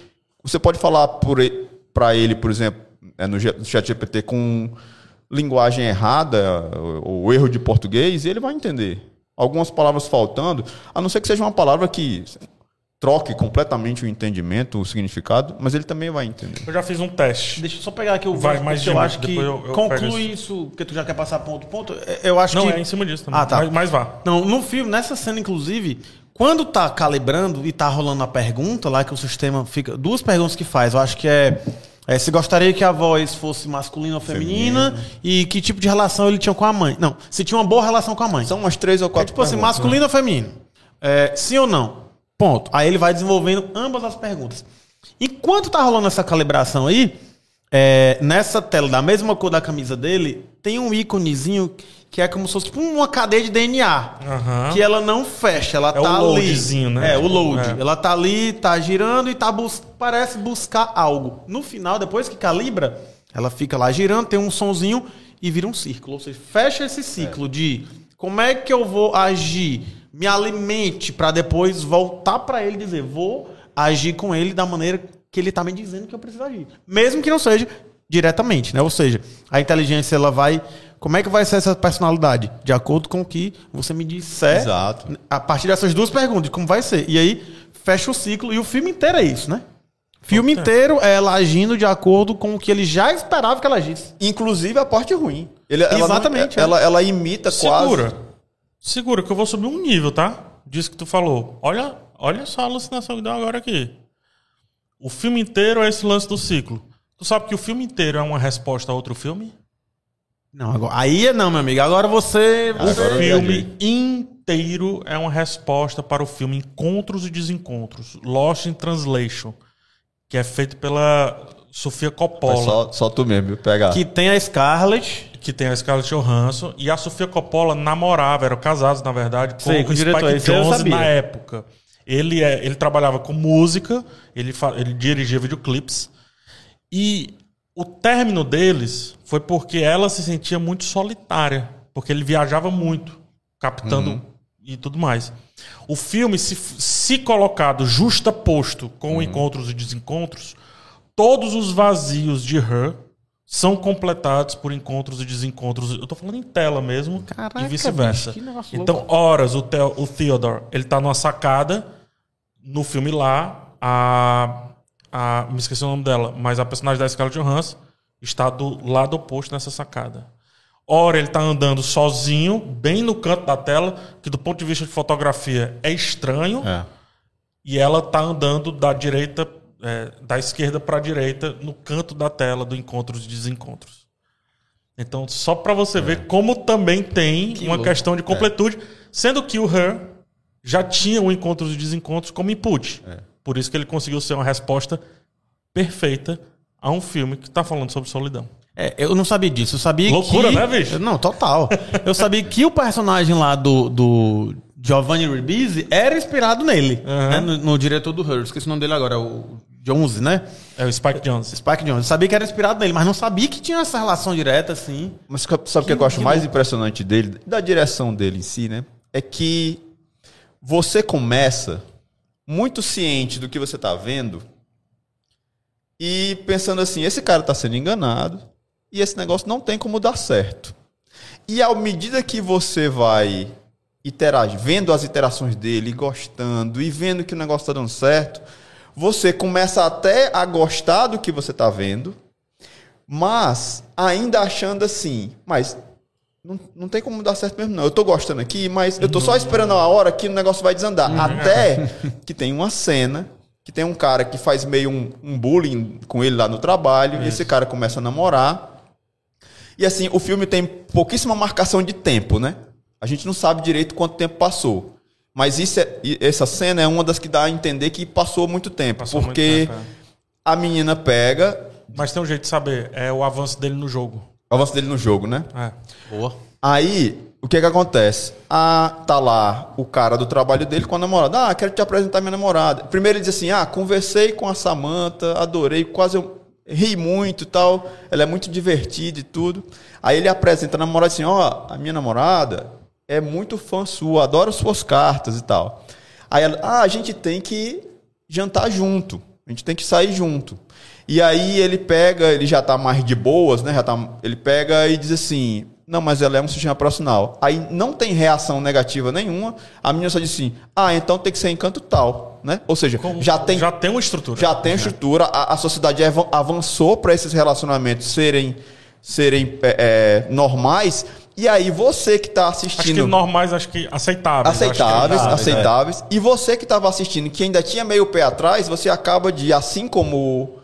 Você pode falar por ele, pra ele, por exemplo, é, no, chat GPT com linguagem errada ou, ou erro de português, e ele vai entender. Algumas palavras faltando, a não ser que seja uma palavra que troque completamente o entendimento, o significado, mas ele também vai entender. Eu já fiz um teste. Deixa eu só pegar aqui o Vai, gancho, mais eu acho que eu- eu conclui isso, porque tu já quer passar ponto ponto. É, Eu acho Não, que é em cima disso também. Ah, tá. Mas, mas vá. Não, no filme, nessa cena, inclusive, quando tá calibrando e tá rolando a pergunta lá, que o sistema fica. Duas perguntas que faz. Eu acho que é. é, se gostaria que a voz fosse masculina ou feminina, e que tipo de relação ele tinha com a mãe. Não, se tinha uma boa relação com a mãe. São umas três ou É quatro tipo assim, masculino ou feminino? É, sim ou não? Ponto. Aí ele vai desenvolvendo ambas as perguntas. Enquanto tá rolando essa calibração aí, é, nessa tela da mesma cor da camisa dele, tem um íconezinho que é como se fosse tipo uma cadeia de DNA. Aham. Que ela não fecha, ela É tá o ali. loadzinho, né? É, o load. É. Ela tá ali, tá girando e tá bus parece buscar algo. No final, depois que calibra, ela fica lá girando, tem um sonzinho e vira um círculo. Ou seja, fecha esse ciclo de como é que eu vou agir, me alimente para depois voltar para ele e dizer, vou agir com ele da maneira que ele tá me dizendo que eu preciso agir. Mesmo que não seja diretamente, né? Ou seja, a inteligência ela vai como é que vai ser essa personalidade? De acordo com o que você me disser. Exato. A partir dessas duas perguntas, como vai ser? E aí fecha o ciclo e o filme inteiro é isso, né? Filme inteiro é ela agindo de acordo com o que ele já esperava que ela agisse. Inclusive a parte ruim. Ele, ela não- Exatamente, é. ela, ela imita Segura. quase. Segura, que eu vou subir um nível, tá? Disso que tu falou. Olha, olha só a alucinação que deu agora aqui. O filme inteiro é esse lance do ciclo. Tu sabe que o filme inteiro é uma resposta a outro filme? Não, agora, aí é não, meu amigo. Agora você. O Agora filme inteiro é uma resposta para o filme Encontros e Desencontros, Lost in Translation, que é feito pela Sofia Coppola, só, só tu mesmo, viu? Pegar. Que tem a Scarlett. que tem a Scarlett Johansson, e a Sofia Coppola namorava, eram casados, na verdade, com Sei, com o diretor, Spike sabia. na época. Ele, é, ele trabalhava com música, ele, fa- ele dirigia videoclipes, e o término deles foi porque ela se sentia muito solitária, porque ele viajava muito, captando e tudo mais. O filme, se, se colocado justaposto com Encontros e Desencontros, todos os vazios de Her são completados por encontros e desencontros. Eu tô falando em tela mesmo Caraca, e vice-versa. Então, horas o, Theo, o Theodore, ele tá numa sacada no filme lá, a, a me esqueci o nome dela, mas a personagem da Scarlett Johansson está do lado oposto nessa sacada. Ora, ele tá andando sozinho, bem no canto da tela, que do ponto de vista de fotografia é estranho É. e ela tá andando da direita, é, da esquerda para a direita, no canto da tela do encontros e desencontros. Então, só para você ver como também tem uma louco. questão de completude, sendo que o Her já tinha o encontros e desencontros como input. Por isso que ele conseguiu ser uma resposta perfeita a um filme que está falando sobre solidão. É, eu não sabia disso. Eu sabia Loucura, que... né, bicho? Não, total. Eu sabia que o personagem lá do, do Giovanni Ribisi era inspirado nele, né? no, no diretor do Her. Esqueci o nome dele agora, o Jones, né? É o Spike Jones. Spike Jones. Eu sabia que era inspirado nele, mas não sabia que tinha essa relação direta, assim. Mas sabe o que, eu acho mais impressionante dele, da direção dele em si, né? É que você começa muito ciente do que você tá vendo e pensando assim, esse cara tá sendo enganado e esse negócio não tem como dar certo. E à medida que você vai interagir, vendo as interações dele, gostando e vendo que o negócio tá dando certo, você começa até a gostar do que você tá vendo, mas ainda achando assim, mas não, não tem como dar certo mesmo, não. Eu tô gostando aqui, mas eu tô só esperando a hora que o negócio vai desandar. Até que tem uma cena que tem um cara que faz meio um, um bullying com ele lá no trabalho, e esse cara começa a namorar. E assim, o filme tem pouquíssima marcação de tempo, né? A gente não sabe direito quanto tempo passou. Mas isso é- essa cena é uma das que dá a entender que passou muito tempo. Passou muito porque tempo, é. a menina pega Mas tem um jeito de saber, é o avanço dele no jogo. O avanço dele no jogo, né? É. Boa. Aí, o que que acontece? Ah, tá lá o cara do trabalho dele com a namorada. Ah, quero te apresentar minha namorada. Primeiro ele diz assim: ah, conversei com a Samantha, adorei, quase eu ri muito e tal. Ela é muito divertida e tudo. Aí ele apresenta a namorada assim: ó, a minha namorada é muito fã sua, adora suas cartas e tal. Aí ela, ah, a gente tem que jantar junto. A gente tem que sair junto. E aí ele pega, ele já tá mais de boas, né? Já tá, ele pega e diz assim: Não, mas ela é um sistema profissional. Aí não tem reação negativa nenhuma. A menina só diz assim: Ah, então tem que ser encanto tal, né? Ou seja, Como- já tem já tem uma estrutura. já tem estrutura, a, a sociedade avan- avançou para esses relacionamentos serem, serem é, é, normais. E aí você que está Acho que assistindo normais, acho que aceitáveis. aceitáveis, Acho que- aceitáveis. E você que estava assistindo, que ainda tinha meio pé atrás, você acaba de, assim como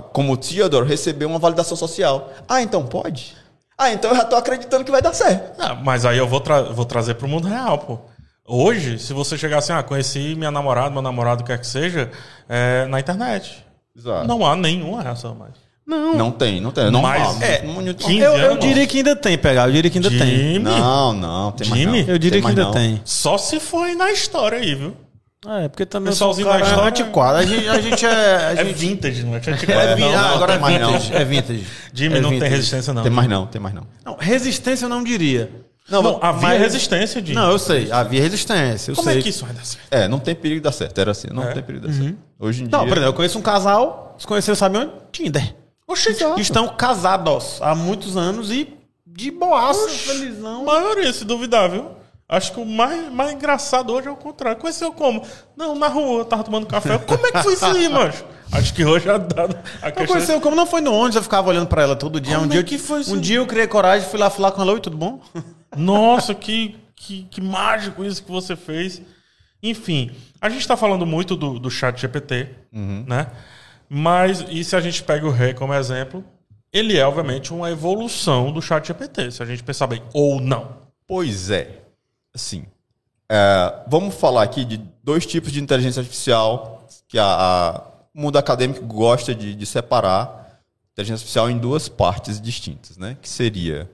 como o Theodore, receber uma validação social. Ah, então pode? Ah, então eu já tô acreditando que vai dar certo. Ah, mas aí eu vou, tra vou trazer pro mundo real, pô. Hoje, se você chegar assim, ah, conheci minha namorada, meu namorado, o que quer que seja, é, na internet. Exato. Não há nenhuma reação mais. Não. Não tem, não tem. Não Mas, fala. é, Não- não- 15 Eu, eu diria que ainda tem, pegar. Eu diria que ainda tem. Jimmy, Não, não, tem mais Jimmy? não. Eu diria Tem que mais ainda não. tem. Só se foi na história aí, viu? É, porque também Pessoalzinho da história- antiquado. A gente, a gente é. A É gente... vintage, não é? É, vi- não, ah, não, agora é tem mais não. vintage. É vintage. Jimmy É não tem vintage. resistência, não. Tem mais não, tem mais não. Não, resistência eu não diria. Não, havia mas- resistência, Jimmy. Não, eu sei. Havia resistência. Eu Como sei. é que isso vai dar certo? É, não tem perigo de dar certo. Era assim, não É. tem perigo de dar certo. Hoje em dia. Não, por exemplo, eu conheço um casal, se conheceram, sabe onde? Tinder. Oxi, Que estão casados há muitos anos e de boaça, felizão. maioria, se duvidar, viu? Acho que o mais, mais engraçado hoje é o contrário. Conheceu como? Não, na rua, eu tava tomando café. Como é que foi isso aí, macho? Acho que hoje a, dado a Não questão... conheceu como não foi no ônibus, eu ficava olhando pra ela todo dia. Como um é dia, eu- que foi isso? um dia eu criei coragem, fui lá falar com ela, oi, tudo bom? Nossa, que, que, que mágico isso que você fez. Enfim, a gente está falando muito do, do chat GPT, né? Mas, e se a gente pega o Rei como exemplo, ele é, obviamente, uma evolução do chat GPT, se a gente pensar bem, ou não. Pois é. Assim, é, vamos falar aqui de dois tipos de inteligência artificial que a, a- o mundo acadêmico gosta de, de separar inteligência artificial em duas partes distintas, né? Que seria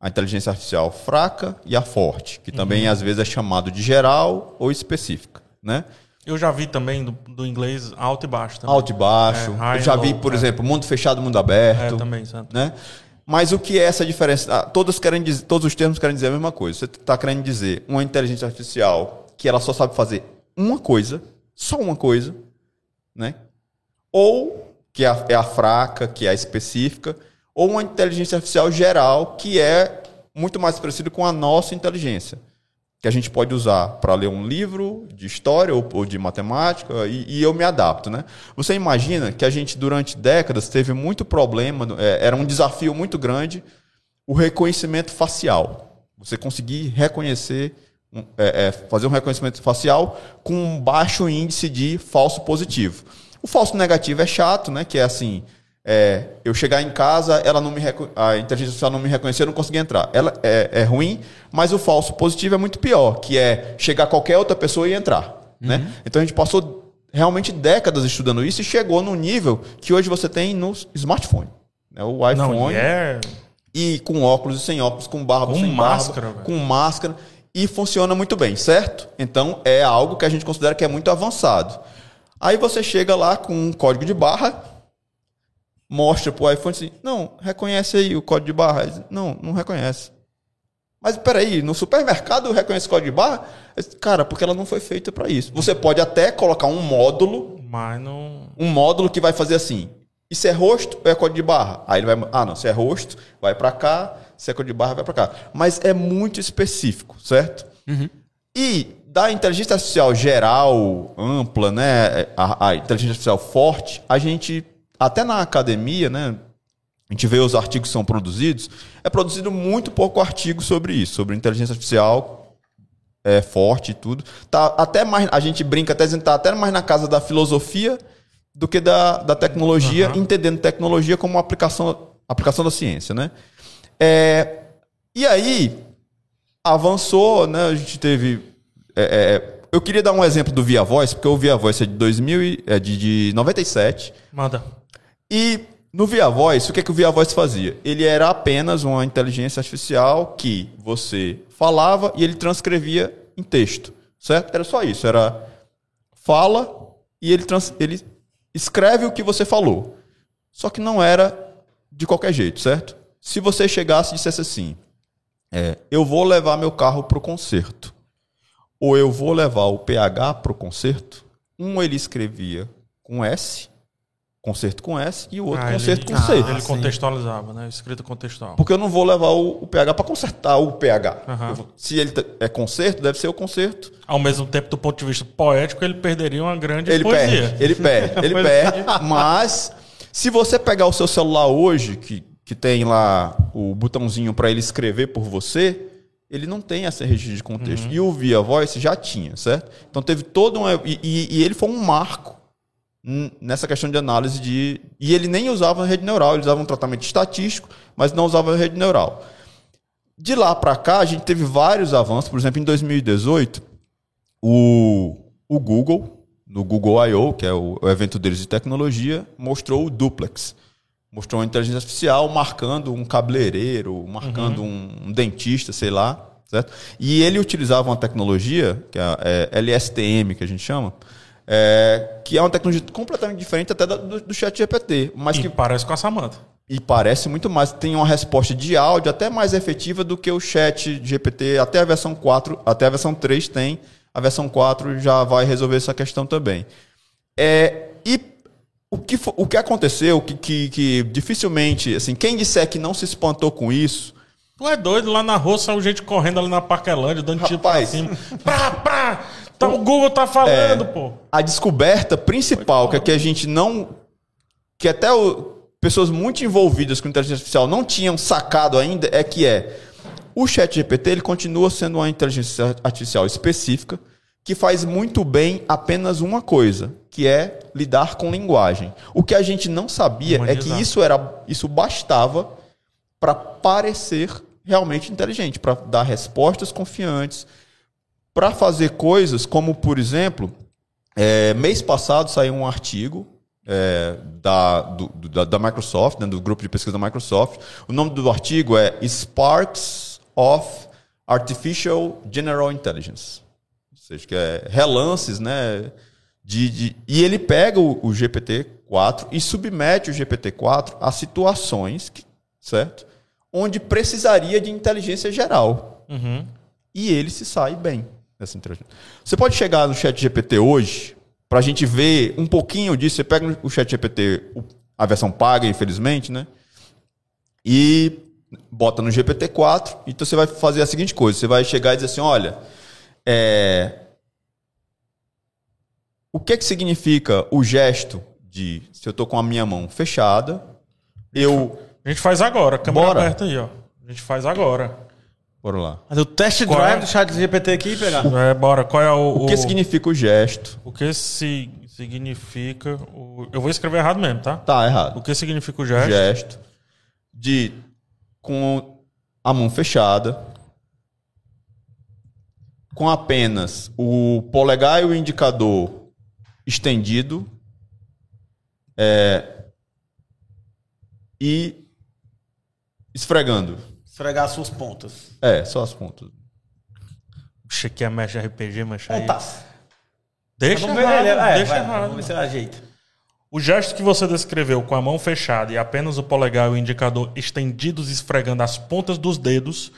a inteligência artificial fraca e a forte, que também às vezes é chamado de geral ou específica, né? Eu já vi também do, do inglês alto e baixo também. Alto e baixo. É, Eu já vi, por é. exemplo, mundo fechado, mundo aberto. É, também, certo. né? Mas o que é essa diferença? Ah, todos, querem dizer, todos os termos querem dizer a mesma coisa. Você está querendo dizer uma inteligência artificial que ela só sabe fazer uma coisa, só uma coisa, né? Ou que é a, é a fraca, que é a específica, ou uma inteligência artificial geral, que é muito mais parecido com a nossa inteligência. Que a gente pode usar para ler um livro de história ou, ou de matemática, e, e, eu me adapto. Né? Você imagina que a gente, durante décadas, teve muito problema, é, era um desafio muito grande o reconhecimento facial. Você conseguir reconhecer, é, é, fazer um reconhecimento facial com um baixo índice de falso positivo. O falso negativo é chato, né? Que é assim, é, eu chegar em casa, ela não me a inteligência artificial não me reconhecer, eu não consegui entrar. Ela é, é, ruim, mas o falso positivo é muito pior, que é chegar qualquer outra pessoa e entrar. Né? Uhum. Né? Então a gente passou realmente décadas estudando isso e chegou no nível que hoje você tem no smartphone. Né? O iPhone. Não, é... E com óculos e sem óculos, com barba, com sem máscara, barba, com máscara. E funciona muito bem, certo? Então é algo que a gente considera que é muito avançado. Aí você chega lá com um código de barra, mostra pro iPhone assim, não, reconhece aí o código de barra. Diz, não, não reconhece. Mas peraí, no supermercado reconhece o código de barra? Diz, Cara, porque ela não foi feita para isso. Você pode até colocar um módulo, mas não. Um módulo que vai fazer assim. Isso é rosto ou é código de barra? Aí ele vai, ah, não, se é rosto, vai para cá, se é código de barra, vai para cá. Mas é muito específico, certo? Uhum. E da inteligência artificial geral, ampla, né, a, a, inteligência artificial forte, a gente, até na academia, né, a gente vê os artigos que são produzidos, é produzido muito pouco artigo sobre isso, sobre inteligência artificial é, forte e tudo. Tá até mais, a gente brinca até dizendo, tá até mais na casa da filosofia do que da, da tecnologia, uhum. entendendo tecnologia como uma aplicação, aplicação da ciência, né? É, e aí, avançou, né? A gente teve é, é, eu queria dar um exemplo do Via Voice, porque o Via Voice é de, 2000, é de, de 97. Manda. E no Via Voice, o que, é que o Via Voice fazia? Ele era apenas uma inteligência artificial que você falava e ele transcrevia em texto, certo? Era só isso, era fala e ele, trans, ele escreve o que você falou. Só que não era de qualquer jeito, certo? Se você chegasse e dissesse assim, é, eu vou levar meu carro para o concerto ou eu vou levar o PH para o concerto, um ele escrevia com S, concerto com S, e o outro ah, concerto ele, com C. Ah, ele contextualizava, né? Escrito contextual. Porque eu não vou levar o, o PH para consertar o PH. Uhum. Vou, se ele é concerto, deve ser o concerto. Ao mesmo tempo, do ponto de vista poético, ele perderia uma grande ele poesia. Perde, ele perde, ele perde. mas se você pegar o seu celular hoje, que, que tem lá o botãozinho para ele escrever por você, ele não tem essa registro de contexto. Uhum. E o Via Voice já tinha, certo? Então teve todo um. E, e, e, ele foi um marco nessa questão de análise de. E ele nem usava rede neural, ele usava um tratamento estatístico, mas não usava rede neural. De lá para cá, a gente teve vários avanços. Por exemplo, em 2018, o, o Google, no Google I.O., que é o, o evento deles de tecnologia, mostrou o Duplex mostrou uma inteligência artificial marcando um cabeleireiro, marcando uhum. um, um, dentista, sei lá, certo? E ele utilizava uma tecnologia, que é, é LSTM, que a gente chama, é, que é uma tecnologia completamente diferente até do, do chat GPT. Mas e que parece com a Samantha. E parece muito mais, tem uma resposta de áudio até mais efetiva do que o chat GPT, até a versão 4, até a versão 3 tem, a versão 4 já vai resolver essa questão também. É, e o que, o que aconteceu, que, que, que, dificilmente, assim, quem disser que não se espantou com isso. Tu é doido, lá na rua saiu gente correndo ali na Parquelândia, dando tiro pra cima. Prá, prá! Então, o Google tá falando, é, pô. A descoberta principal, que, é que a gente não. que até o, pessoas muito envolvidas com inteligência artificial não tinham sacado ainda, é que é. O Chat GPT ele continua sendo uma inteligência artificial específica que faz muito bem apenas uma coisa, que é lidar com linguagem. O que a gente não sabia Humanizar. é que isso era isso bastava para parecer realmente inteligente, para dar respostas confiantes, para fazer coisas como, por exemplo, é, mês passado saiu um artigo é, da, do, da, da, Microsoft, né, do grupo de pesquisa da Microsoft. O nome do artigo é Sparks of Artificial General Intelligence seja, que é relances, né? De, de, e ele pega o, o GPT-4 e submete o GPT-4 a situações, que, certo? Onde precisaria de inteligência geral. Uhum. E ele se sai bem dessa inteligência. Você pode chegar no chat GPT hoje, para a gente ver um pouquinho disso. Você pega o chat GPT, a versão paga, infelizmente, né? e bota no GPT-4. Então você vai fazer a seguinte coisa: você vai chegar e dizer assim, olha, é, o que que significa o gesto de se eu tô com a minha mão fechada, eu A gente faz agora, câmera Bora. aberta aí, ó. A gente faz agora. Lá. Fazer o test Qual drive é? do chat GPT aqui pegar. É, bora. Qual é o. O que significa o gesto? O que si- significa. O... Eu vou escrever errado mesmo, tá? Tá O errado. que significa o gesto? Gesto de com a mão fechada, com apenas o polegar e o indicador estendido, é, e esfregando. Esfregar as suas pontas. É, só as pontas. Puxa, aqui é mexe RPG, mas aí. Pontas. Deixa errado, ele. É, deixa vai, errado. Vamos ver se ajeita. O gesto que você descreveu com a mão fechada e apenas o polegar e o indicador estendidos esfregando as pontas dos dedos.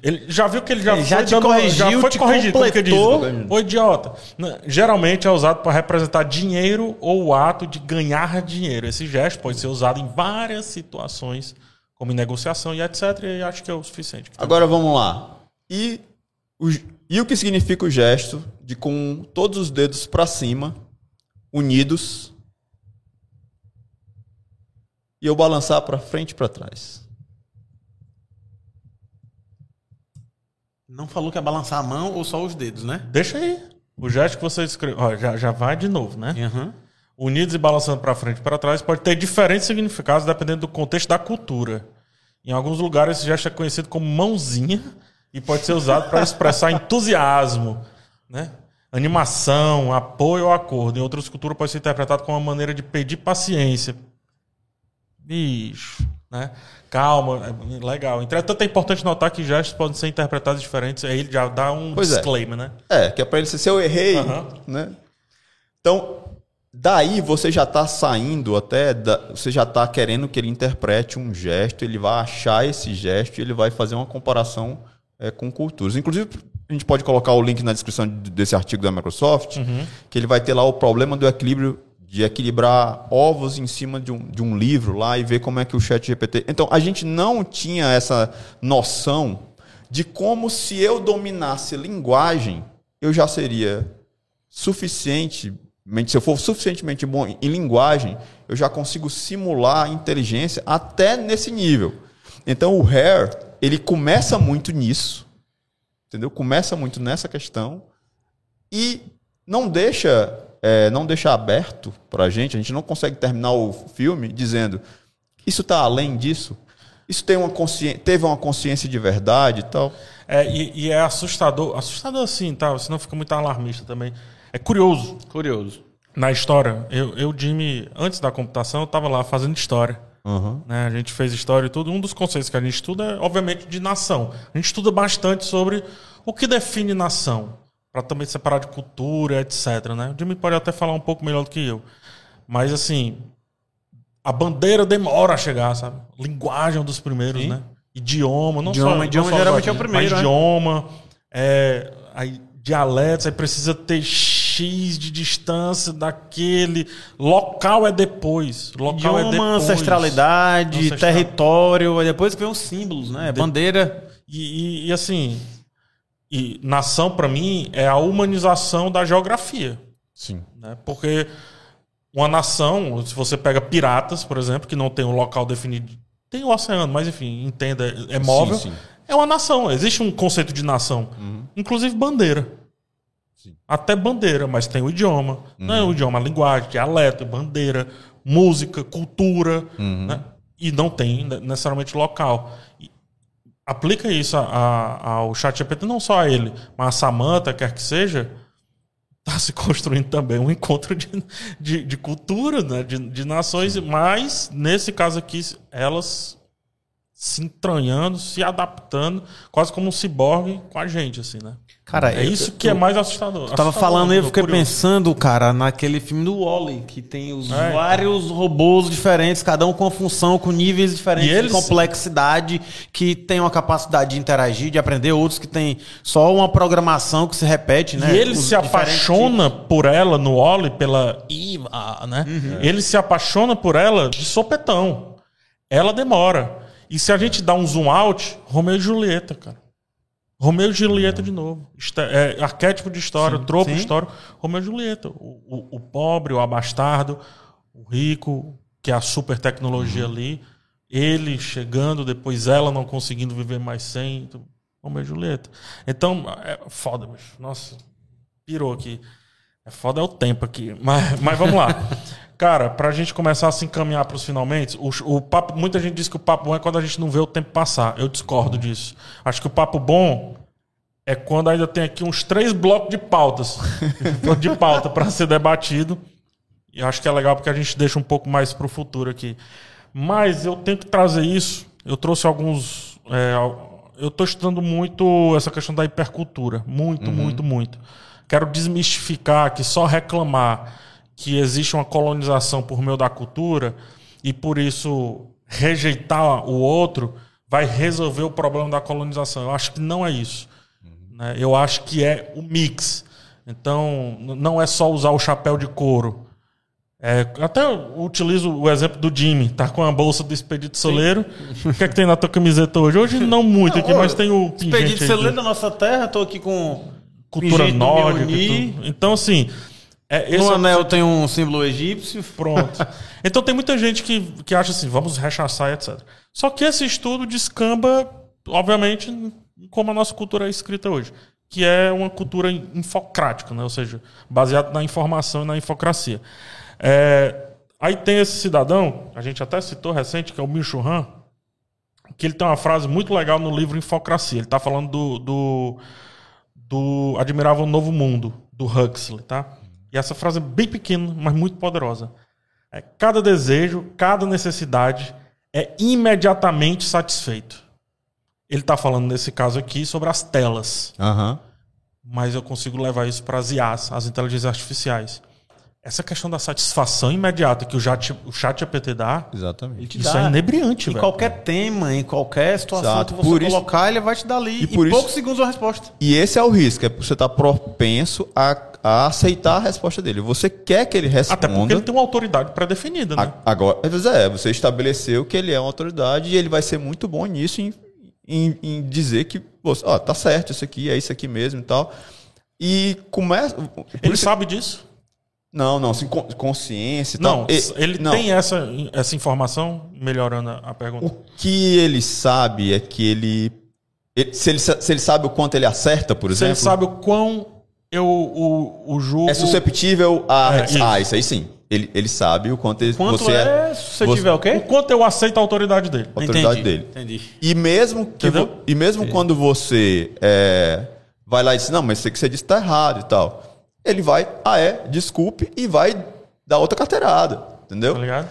Ele já viu que ele já Ele foi já te dando- corrigiu, já foi te corrigido, como que diz? completou. Ô idiota. Geralmente é usado para representar dinheiro ou o ato de ganhar dinheiro. Esse gesto pode ser usado em várias situações, como em negociação e etc. E acho que é o suficiente. Agora vamos lá. E o, e o que significa o gesto de com todos os dedos para cima, unidos, e eu balançar para frente e para trás? Não falou que é balançar a mão ou só os dedos, né? Deixa aí. O gesto que você escreveu. Ó, já, já vai de novo, né? Aham. Unidos e balançando para frente e para trás pode ter diferentes significados dependendo do contexto da cultura. Em alguns lugares esse gesto é conhecido como mãozinha e pode ser usado para expressar entusiasmo, né? animação, apoio ou acordo. Em outras culturas pode ser interpretado como uma maneira de pedir paciência. Bicho, né? Calma, é legal. Entretanto, é importante notar que gestos podem ser interpretados diferentes. Aí ele já dá um Pois é. disclaimer, né? É, que é para ele ser se eu errei, Aham. né? Então, daí você já está saindo até, da- você já está querendo que ele interprete um gesto, ele vai achar esse gesto e ele vai fazer uma comparação é, com culturas. Inclusive, a gente pode colocar o link na descrição de- desse artigo da Microsoft, que ele vai ter lá o problema do equilíbrio de equilibrar ovos em cima de um, de um livro lá e ver como é que o chat GPT... Então, a gente não tinha essa noção de como se eu dominasse linguagem, eu já seria suficientemente, se eu for suficientemente bom em linguagem, eu já consigo simular inteligência até nesse nível. Então o Hare, ele começa muito nisso, entendeu? Começa muito nessa questão e não deixa, é, não deixa aberto para a gente. A gente não consegue terminar o filme dizendo isso está além disso. Isso tem uma teve uma consciência de verdade e tal. É, e, e é assustador. Assustador assim, tá? Senão fica muito alarmista também. É curioso. Curioso. Na história, eu, eu Jimmy, antes da computação, eu tava lá fazendo história. Né? A gente fez história e tudo. Um dos conceitos que a gente estuda é, obviamente, de nação. A gente estuda bastante sobre o que define nação. Para também separar de cultura, etc. Né? O Jimmy pode até falar um pouco melhor do que eu. Mas, assim, a bandeira demora a chegar, sabe? Linguagem é um dos primeiros, Sim. né? Idioma, não Idioma, só. idioma não só geralmente é o mas primeiro, né? idioma, é, aí, dialetos, aí precisa ter X de distância daquele. Local é depois. Local é Idioma, depois. ancestralidade, Ancestral. território, aí depois vem os símbolos, né? Bandeira. E, e- e, assim, e nação para mim é a humanização da geografia. Sim. né? Porque uma nação, se você pega piratas, por exemplo, que não tem um local definido, tem o oceano, mas enfim, entenda, é móvel, sim. é uma nação. Existe um conceito de nação, inclusive bandeira. Sim. Até bandeira, mas tem o idioma. Não é o idioma, a linguagem, dialeto, bandeira, música, cultura, né? e não tem ne- necessariamente local. E aplica isso a- a- ao chat GPT, não só a ele, mas a Samantha, quer que seja, está se construindo também um encontro de, de, de cultura, né? de, de nações, mas nesse caso aqui, elas se entranhando, se adaptando, quase como um ciborgue com a gente, assim, né? Cara, É eu- isso que é mais assustador. Tava Assustador, falando e eu fiquei curioso. pensando, cara, naquele filme do Wally, que tem os É, vários robôs diferentes, cada um com uma função, com níveis diferentes eles- de complexidade, que tem uma capacidade de interagir, de aprender, outros que tem só uma programação que se repete, né? E ele Os se apaixona por ela no Oli, pela Iva, né? Uhum. Ele se apaixona por ela de sopetão. Ela demora. E se a gente dá um zoom out, Romeu e Julieta, cara. Romeu e Julieta de novo. É, arquétipo de história, tropo sim. histórico. Romeu e Julieta. O, o- o pobre, o abastardo, o rico, que é a super tecnologia ali. Ele chegando, depois ela não conseguindo viver mais sem. então, Romeu e Julieta. Então, é foda, bicho. Nossa, pirou aqui. É foda é o tempo aqui. Mas, mas vamos lá. Cara, pra gente começar a se encaminhar pros finalmente, o, o papo, muita gente diz que o papo bom é quando a gente não vê o tempo passar. Eu discordo disso. Acho que o papo bom é quando ainda tem aqui uns três blocos de pautas. de pauta para ser debatido. E acho que é legal porque a gente deixa um pouco mais pro futuro aqui. Mas eu tenho que trazer isso. Eu trouxe alguns. é, eu estou estudando muito essa questão da hipercultura. Muito, muito, muito. Quero desmistificar que só reclamar que existe uma colonização por meio da cultura e por isso rejeitar o outro vai resolver o problema da colonização. Eu acho que não é isso. né? Eu acho que é o mix. Então, não é só usar o chapéu de couro. É, até utilizo o exemplo do Jimmy, tá com a bolsa do Expedito Soleiro. O que é que tem na tua camiseta hoje? Hoje não muito aqui, mas tem o Expedito do- da nossa terra, tô aqui com cultura nórdica. Então, assim, é, No é- anel tem um símbolo egípcio. Pronto. Então tem muita gente que, que acha assim, vamos rechaçar, etc. Só que esse estudo descamba, obviamente, como a nossa cultura é escrita hoje, que é uma cultura infocrática, né? ou seja, baseada na informação e na infocracia. É, aí tem esse cidadão, a gente até citou recente, que é o Micho Han, que ele tem uma frase muito legal no livro Infocracia. Ele está falando do, do, do Admirável Novo Mundo, do Huxley, tá? E essa frase é bem pequena, mas muito poderosa. É, cada desejo, cada necessidade é imediatamente satisfeito. Ele está falando nesse caso aqui sobre as telas, Aham. mas eu consigo levar isso para as IAs, as inteligências artificiais. Essa questão da satisfação imediata que o chat, o chat GPT dá, Exatamente. te isso dá. é inebriante, Em velho. qualquer tema, em qualquer situação Exato. que você Por isso- colocar, ele vai te dar ali E em por isso- poucos segundos a resposta. E esse é o risco, é você estar propenso a, a aceitar a resposta dele. Você quer que ele responda. Até porque ele tem uma autoridade pré-definida, né? A- Agora, vezes é, você estabeleceu que ele é uma autoridade e ele vai ser muito bom nisso em, em, em dizer que, você, ó, tá certo, isso aqui é isso aqui mesmo e tal. E começa. Ele isso- sabe disso? Não, não, assim, con- consciência e Não, tal. E- ele não. tem essa, essa informação, melhorando a pergunta. O que ele sabe é que ele. ele- se, ele se ele sabe o quanto ele acerta, por Se exemplo. ele sabe o quão eu, o, o jogo. É susceptível a. É, isso. ah, isso aí sim. Ele, ele sabe o quanto ele, Quanto você é, se você tiver o O quê? quanto eu aceito a autoridade dele. a autoridade Entendi, dele. Entendi. E mesmo que vo- e mesmo quando você é, vai lá e diz, não, mas isso que você disse tá errado e tal. Ele vai, ah é, desculpe, e vai dar outra carteirada. Entendeu? Tá ligado?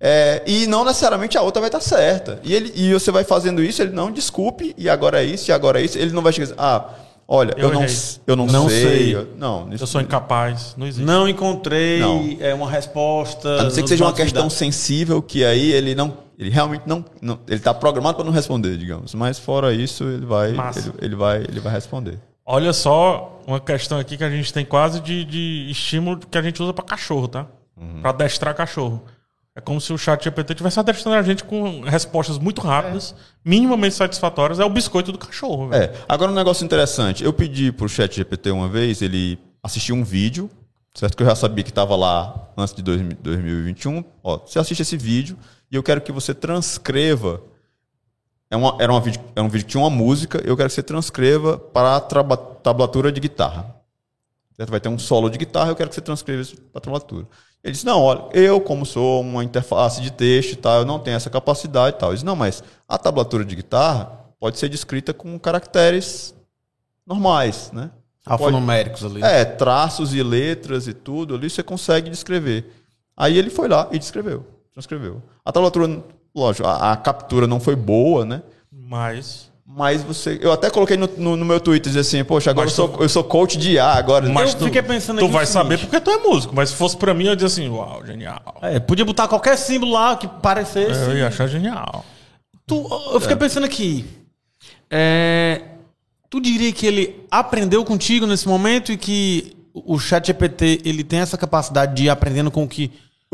É, e não necessariamente a outra vai estar certa. E, ele, e você vai fazendo isso, ele não desculpe, e agora é isso, e agora é isso. Ele não vai chegar dizer, ah, olha, Eu eu, não, eu não, Não sei. sei. eu- não, Eu sou incapaz. Não existe. Não encontrei Não. é uma resposta. A não ser que seja uma questão sensível que aí ele não. Ele realmente não. não ele está programado para não responder, digamos. Mas fora isso, ele vai. Ele, ele vai, ele vai responder. Olha só uma questão aqui que a gente tem quase de, de estímulo que a gente usa pra cachorro, tá? Uhum. Pra adestrar cachorro. É como se o chat GPT tivesse adestrando a gente com respostas muito rápidas, minimamente satisfatórias. É o biscoito do cachorro, velho. É. Agora um negócio interessante. Eu pedi pro chat GPT uma vez, ele assistiu um vídeo, certo? Que eu já sabia que estava lá antes de 2000 2021. Ó, você assiste esse vídeo e eu quero que você transcreva. É uma, era, uma vídeo, era um vídeo que tinha uma música, eu quero que você transcreva para a tablatura de guitarra. Certo? Vai ter um solo de guitarra, eu quero que você transcreva isso para a tablatura. Ele disse, não, olha, eu como sou uma interface de texto e tal, eu não tenho essa capacidade e tal. Ele disse, não, mas a tablatura de guitarra pode ser descrita com caracteres normais, né? Pode- Alfanuméricos ali. é, traços e letras e tudo ali você consegue descrever. Aí ele foi lá e descreveu. Transcreveu. A tablatura, lógico, a, a captura não foi boa, né? Mas. Mas você. Eu até coloquei no, no, no meu Twitter dizer assim, poxa, agora eu sou, tu- eu sou coach de IA agora. Mas Eu tu, fiquei pensando tu aqui vai seguinte. saber porque tu é músico. Mas se fosse pra mim, eu ia dizer assim: uau, genial. É, podia botar qualquer símbolo lá que parecesse. Eu ia achar genial. Tu- eu fiquei pensando aqui. é, tu diria que ele aprendeu contigo nesse momento e que o chat GPT ele tem essa capacidade de ir aprendendo com O que-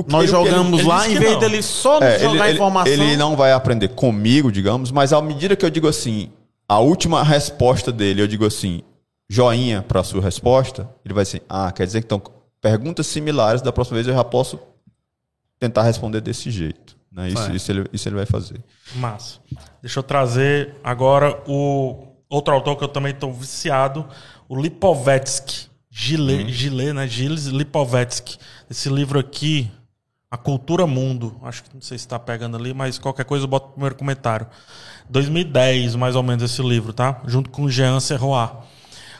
Nós ele- ele- jogamos ele lá, disse em vez não. dele só É, jogar ele, ele- informação. ele não vai aprender comigo, digamos, mas à medida que eu digo assim, a última resposta dele, eu digo assim, joinha para a sua resposta, ele vai assim, ah, quer dizer que então perguntas similares, da próxima vez eu já posso tentar responder desse jeito. Né? Isso, Certo. isso, ele, isso ele vai fazer. Massa. Deixa eu trazer agora o outro autor que eu também estou viciado, o Lipovetsky. Gile, Uhum. Gile, né? Gilles Lipovetsky. Esse livro aqui, A Cultura Mundo. Acho que não sei se está pegando ali, mas qualquer coisa eu boto no primeiro comentário. 2010, mais ou menos, esse livro, tá? Junto com Jean Serrois.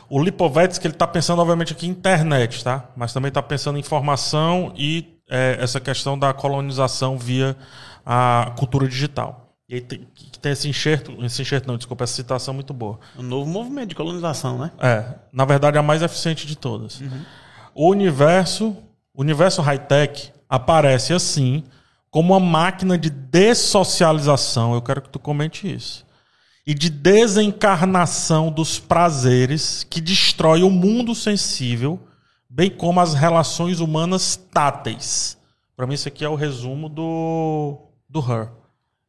O Lipovetsky, ele está pensando, obviamente, aqui em internet, tá? Mas também está pensando em informação e é, essa questão da colonização via a cultura digital. E aí tem, tem esse enxerto, esse enxerto não, desculpa, essa citação muito boa. Um novo movimento de colonização, né? É, na verdade, a mais eficiente de todas. O universo, o universo high-tech aparece assim como uma máquina de dessocialização. Eu quero que tu comente isso. E de desencarnação dos prazeres que destrói o mundo sensível, bem como as relações humanas táteis. Para mim, isso aqui é o resumo do, do Her,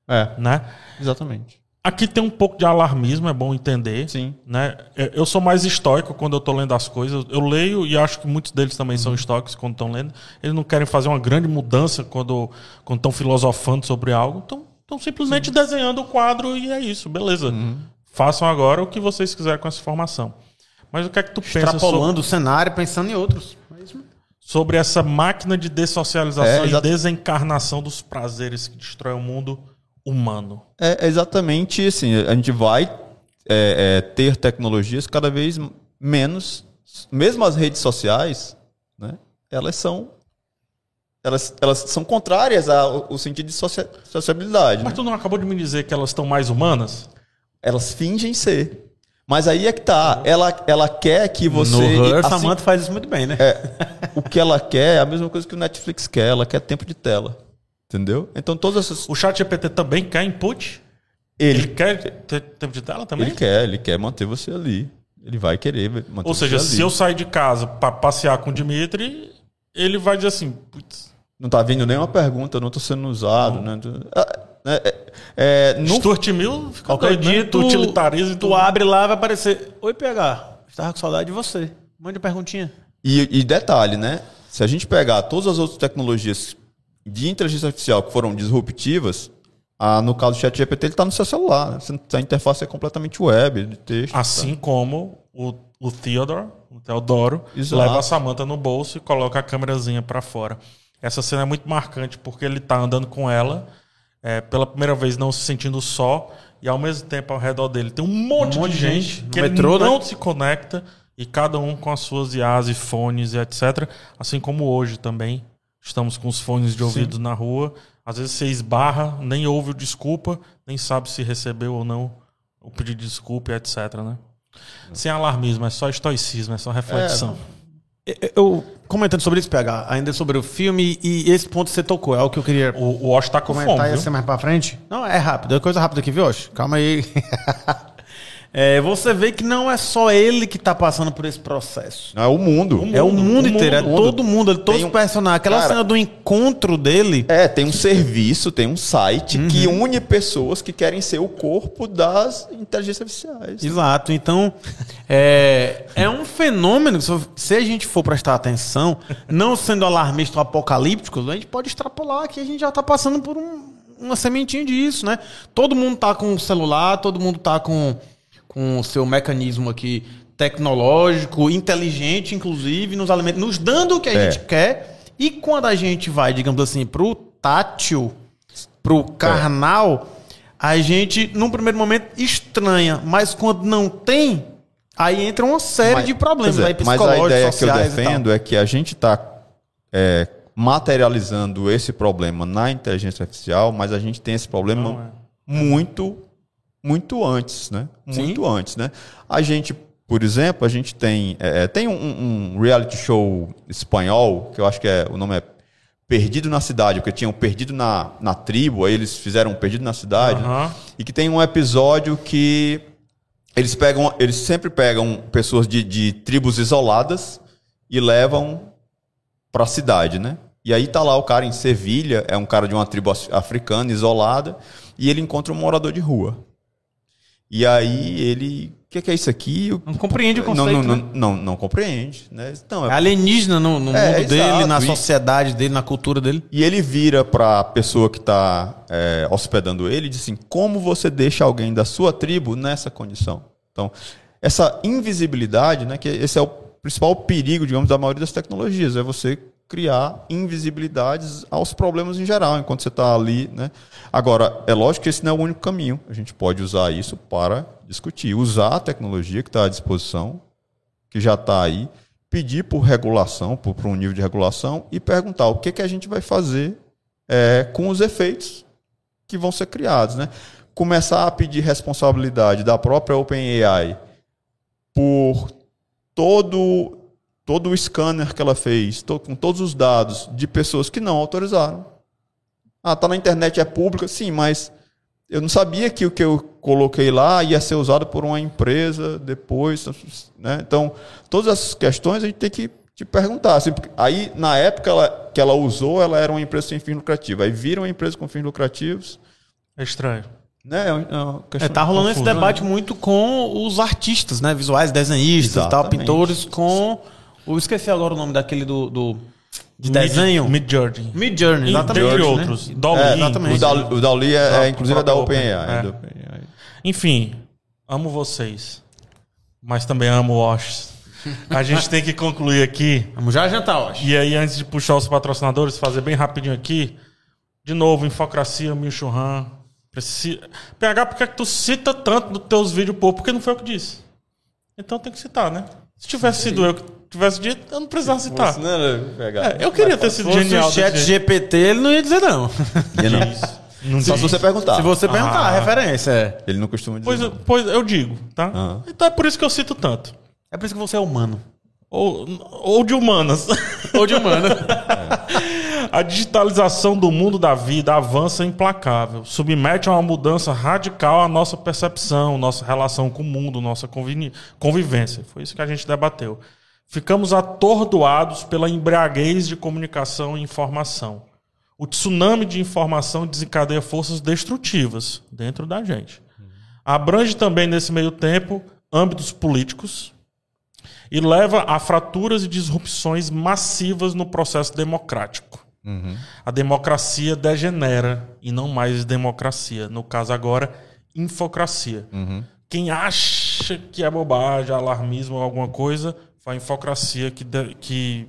É, né? exatamente. Aqui tem um pouco de alarmismo, é bom entender. Sim. Né? Eu eu sou mais estoico quando eu estou lendo as coisas. Eu leio e acho que muitos deles também Uhum. são estoicos quando estão lendo. Eles não querem fazer uma grande mudança quando estão filosofando sobre algo. Estão simplesmente desenhando o quadro e é isso, beleza. Uhum. Façam agora o que vocês quiserem com essa informação. Mas o que é que tu pensa sobre, Extrapolando o cenário, pensando em outros. É sobre essa máquina de dessocialização É, e desencarnação dos prazeres que destrói o mundo humano? É exatamente assim. A gente vai é, é, ter tecnologias cada vez menos. Mesmo as redes sociais, né? Elas são elas, elas são contrárias ao, ao sentido de socia- sociabilidade. Mas né? tu não acabou de me dizer que elas estão mais humanas? Elas fingem ser. Mas aí é que tá. Ela, ela quer que você. no Her, assim, Samantha faz isso muito bem, né? o que ela quer é a mesma coisa que o Netflix quer. Ela quer tempo de tela. Entendeu? Então todas essas. O chat GPT também quer input? Ele, Ele, quer ter tempo de tela também? ele quer, ele quer manter você ali. Ele vai querer manter Ou você seja, ali. se eu sair de casa para passear com o Dimitri, ele vai dizer assim, putz, Não tá vindo nenhuma pergunta, não tô sendo usado, né? Ah, é, é, é, no- Stuart Mill fica Qualquer doido, né? dia tu, utilitariza e tu tudo. abre lá vai aparecer. Oi, PH. Estava com saudade de você. Mande uma perguntinha. e, e detalhe, né? Se a gente pegar todas as outras tecnologias de inteligência artificial que foram disruptivas, ah, no caso do ChatGPT, ele está no seu celular. Né? A interface é completamente web, de texto. Assim como o, o Theodore, o Teodoro, Exato. leva a Samantha no bolso e coloca a câmerazinha para fora. Essa cena é muito marcante porque ele tá andando com ela, é, pela primeira vez não se sentindo só, e ao mesmo tempo ao redor dele tem um monte, Um monte de de gente, gente. Que ele metrô, não né? se conecta, e cada um com as suas IAs e fones e etc. Assim como hoje também. Estamos com os fones de ouvido na rua. Às vezes você esbarra, nem ouve o desculpa, nem sabe se recebeu ou não o pedido de desculpa etc. Né? Sem alarmismo, é só estoicismo, é só reflexão. Eu, comentando sobre isso, PH, ainda sobre o filme, e esse ponto que você tocou, é o que eu queria O, o Osh tá com comentar fome, viu? assim mais pra frente. Não, é rápido, é coisa rápida aqui, viu, Osh? Calma aí. É, você vê que não é só ele que tá passando por esse processo. Não, é o mundo. É o mundo o inteiro, é mundo. todo mundo, todos Tem os um- personagens. Aquela Cara- cena do encontro dele. É, tem um serviço, tem um site que Uhum. une pessoas que querem ser o corpo das inteligências artificiais. Exato. Então, é, é um fenômeno que se- a gente for prestar atenção, não sendo alarmista ou apocalíptico, a gente pode extrapolar que a gente já está passando por um- uma sementinha disso, né? Todo mundo tá com o celular, todo mundo tá com, com o seu mecanismo aqui tecnológico, inteligente, inclusive, nos alimentos, nos dando o que a É. gente quer. E quando a gente vai, digamos assim, pro tátil, pro carnal, a gente, num primeiro momento, estranha. Mas quando não tem, aí entra uma série Mas- de problemas é, aí mas a ideia que eu defendo é que a gente está materializando esse problema na inteligência artificial, mas a gente tem esse problema é. muito, muito antes, né? Sim. Muito antes, né? A gente, por exemplo, a gente tem é, tem um, um reality show espanhol que eu acho que é o nome é Perdido na Cidade, porque tinham Perdido na, na Tribo, aí eles fizeram Perdido na Cidade, Aham. e que tem um episódio que eles pegam, eles sempre pegam pessoas de, de tribos isoladas e levam para a cidade, né? E aí tá lá o cara em Sevilha, é um cara de uma tribo af- africana, isolada, e ele encontra um morador de rua. E aí ele. O que, que é isso aqui? Não compreende o Não, conceito, não, né? não, não, não compreende. Né? Não, É é alienígena no, no É, mundo dele, exato. na E- sociedade dele, na cultura dele. E ele vira para a pessoa que está hospedando ele e diz assim: como você deixa alguém da sua tribo nessa condição? Então, essa invisibilidade, né, que esse é o principal perigo, digamos, da maioria das tecnologias, é você criar invisibilidades aos problemas em geral, enquanto você está ali. Né? Agora, é lógico que esse não é o único caminho. A gente pode usar isso para discutir, usar a tecnologia que está à disposição, que já está aí, pedir por regulação, por, por um nível de regulação e perguntar o que, que a gente vai fazer é, com os efeitos que vão ser criados. Né? Começar a pedir responsabilidade da própria OpenAI por todo, todo o scanner que ela fez, to- com todos os dados de pessoas que não autorizaram. Ah, tá na internet, é pública, sim, mas eu não sabia que o que eu coloquei lá ia ser usado por uma empresa depois. Né? Então, todas essas questões a gente tem que te perguntar. assim, aí, na época ela- que ela usou, ela era uma empresa sem fins lucrativos. Aí viram uma empresa com fins lucrativos. É estranho. Né? É uma- é É, tá rolando esse confuso, debate muito com os artistas, né? Visuais, desenhistas e tal, Exatamente. pintores, com. Eu esqueci agora o nome daquele do. do de desenho. Mid Journey. Mid Journey, exatamente. Dentre né? outros. Dolly, É, exatamente. O Dali é, é, inclusive, é da próprio OpenAI. Open, é é. Enfim, amo vocês. Mas também amo o Osh. A gente tem que concluir aqui. Vamos já jantar, acho. E aí, antes de puxar os patrocinadores, fazer bem rapidinho aqui. De novo, Infocracia, Milchurran. Precisa... PH, por que, é que tu cita tanto nos teus vídeos, pô? Porque não foi eu que disse. Então tem que citar, né? Se tivesse sido eu que tivesse dito, eu não precisava citar. Você não era pegar. É, eu queria ter Se sido fosse genial. o chat. GPT, ele não ia dizer não. E não. Não Só se disse. você perguntar. Se você perguntar, Ah. a referência é. Ele não costuma dizer. Pois, não. eu- pois eu digo, tá? Ah. Então é por isso que eu cito tanto. É por isso que você é humano. Ou, ou de humanas. Ou de humano. A digitalização do mundo da vida avança implacável, submete a uma mudança radical à nossa percepção, nossa relação com o mundo, nossa convivência. Foi isso que a gente debateu. Ficamos atordoados pela embriaguez de comunicação e informação. O tsunami de informação desencadeia forças destrutivas dentro da gente. Abrange também, nesse meio tempo, âmbitos políticos, e leva a fraturas e disrupções massivas no processo democrático. A democracia degenera e não mais democracia. No caso agora, infocracia. Quem acha que é bobagem, alarmismo ou alguma coisa, foi a infocracia que, que,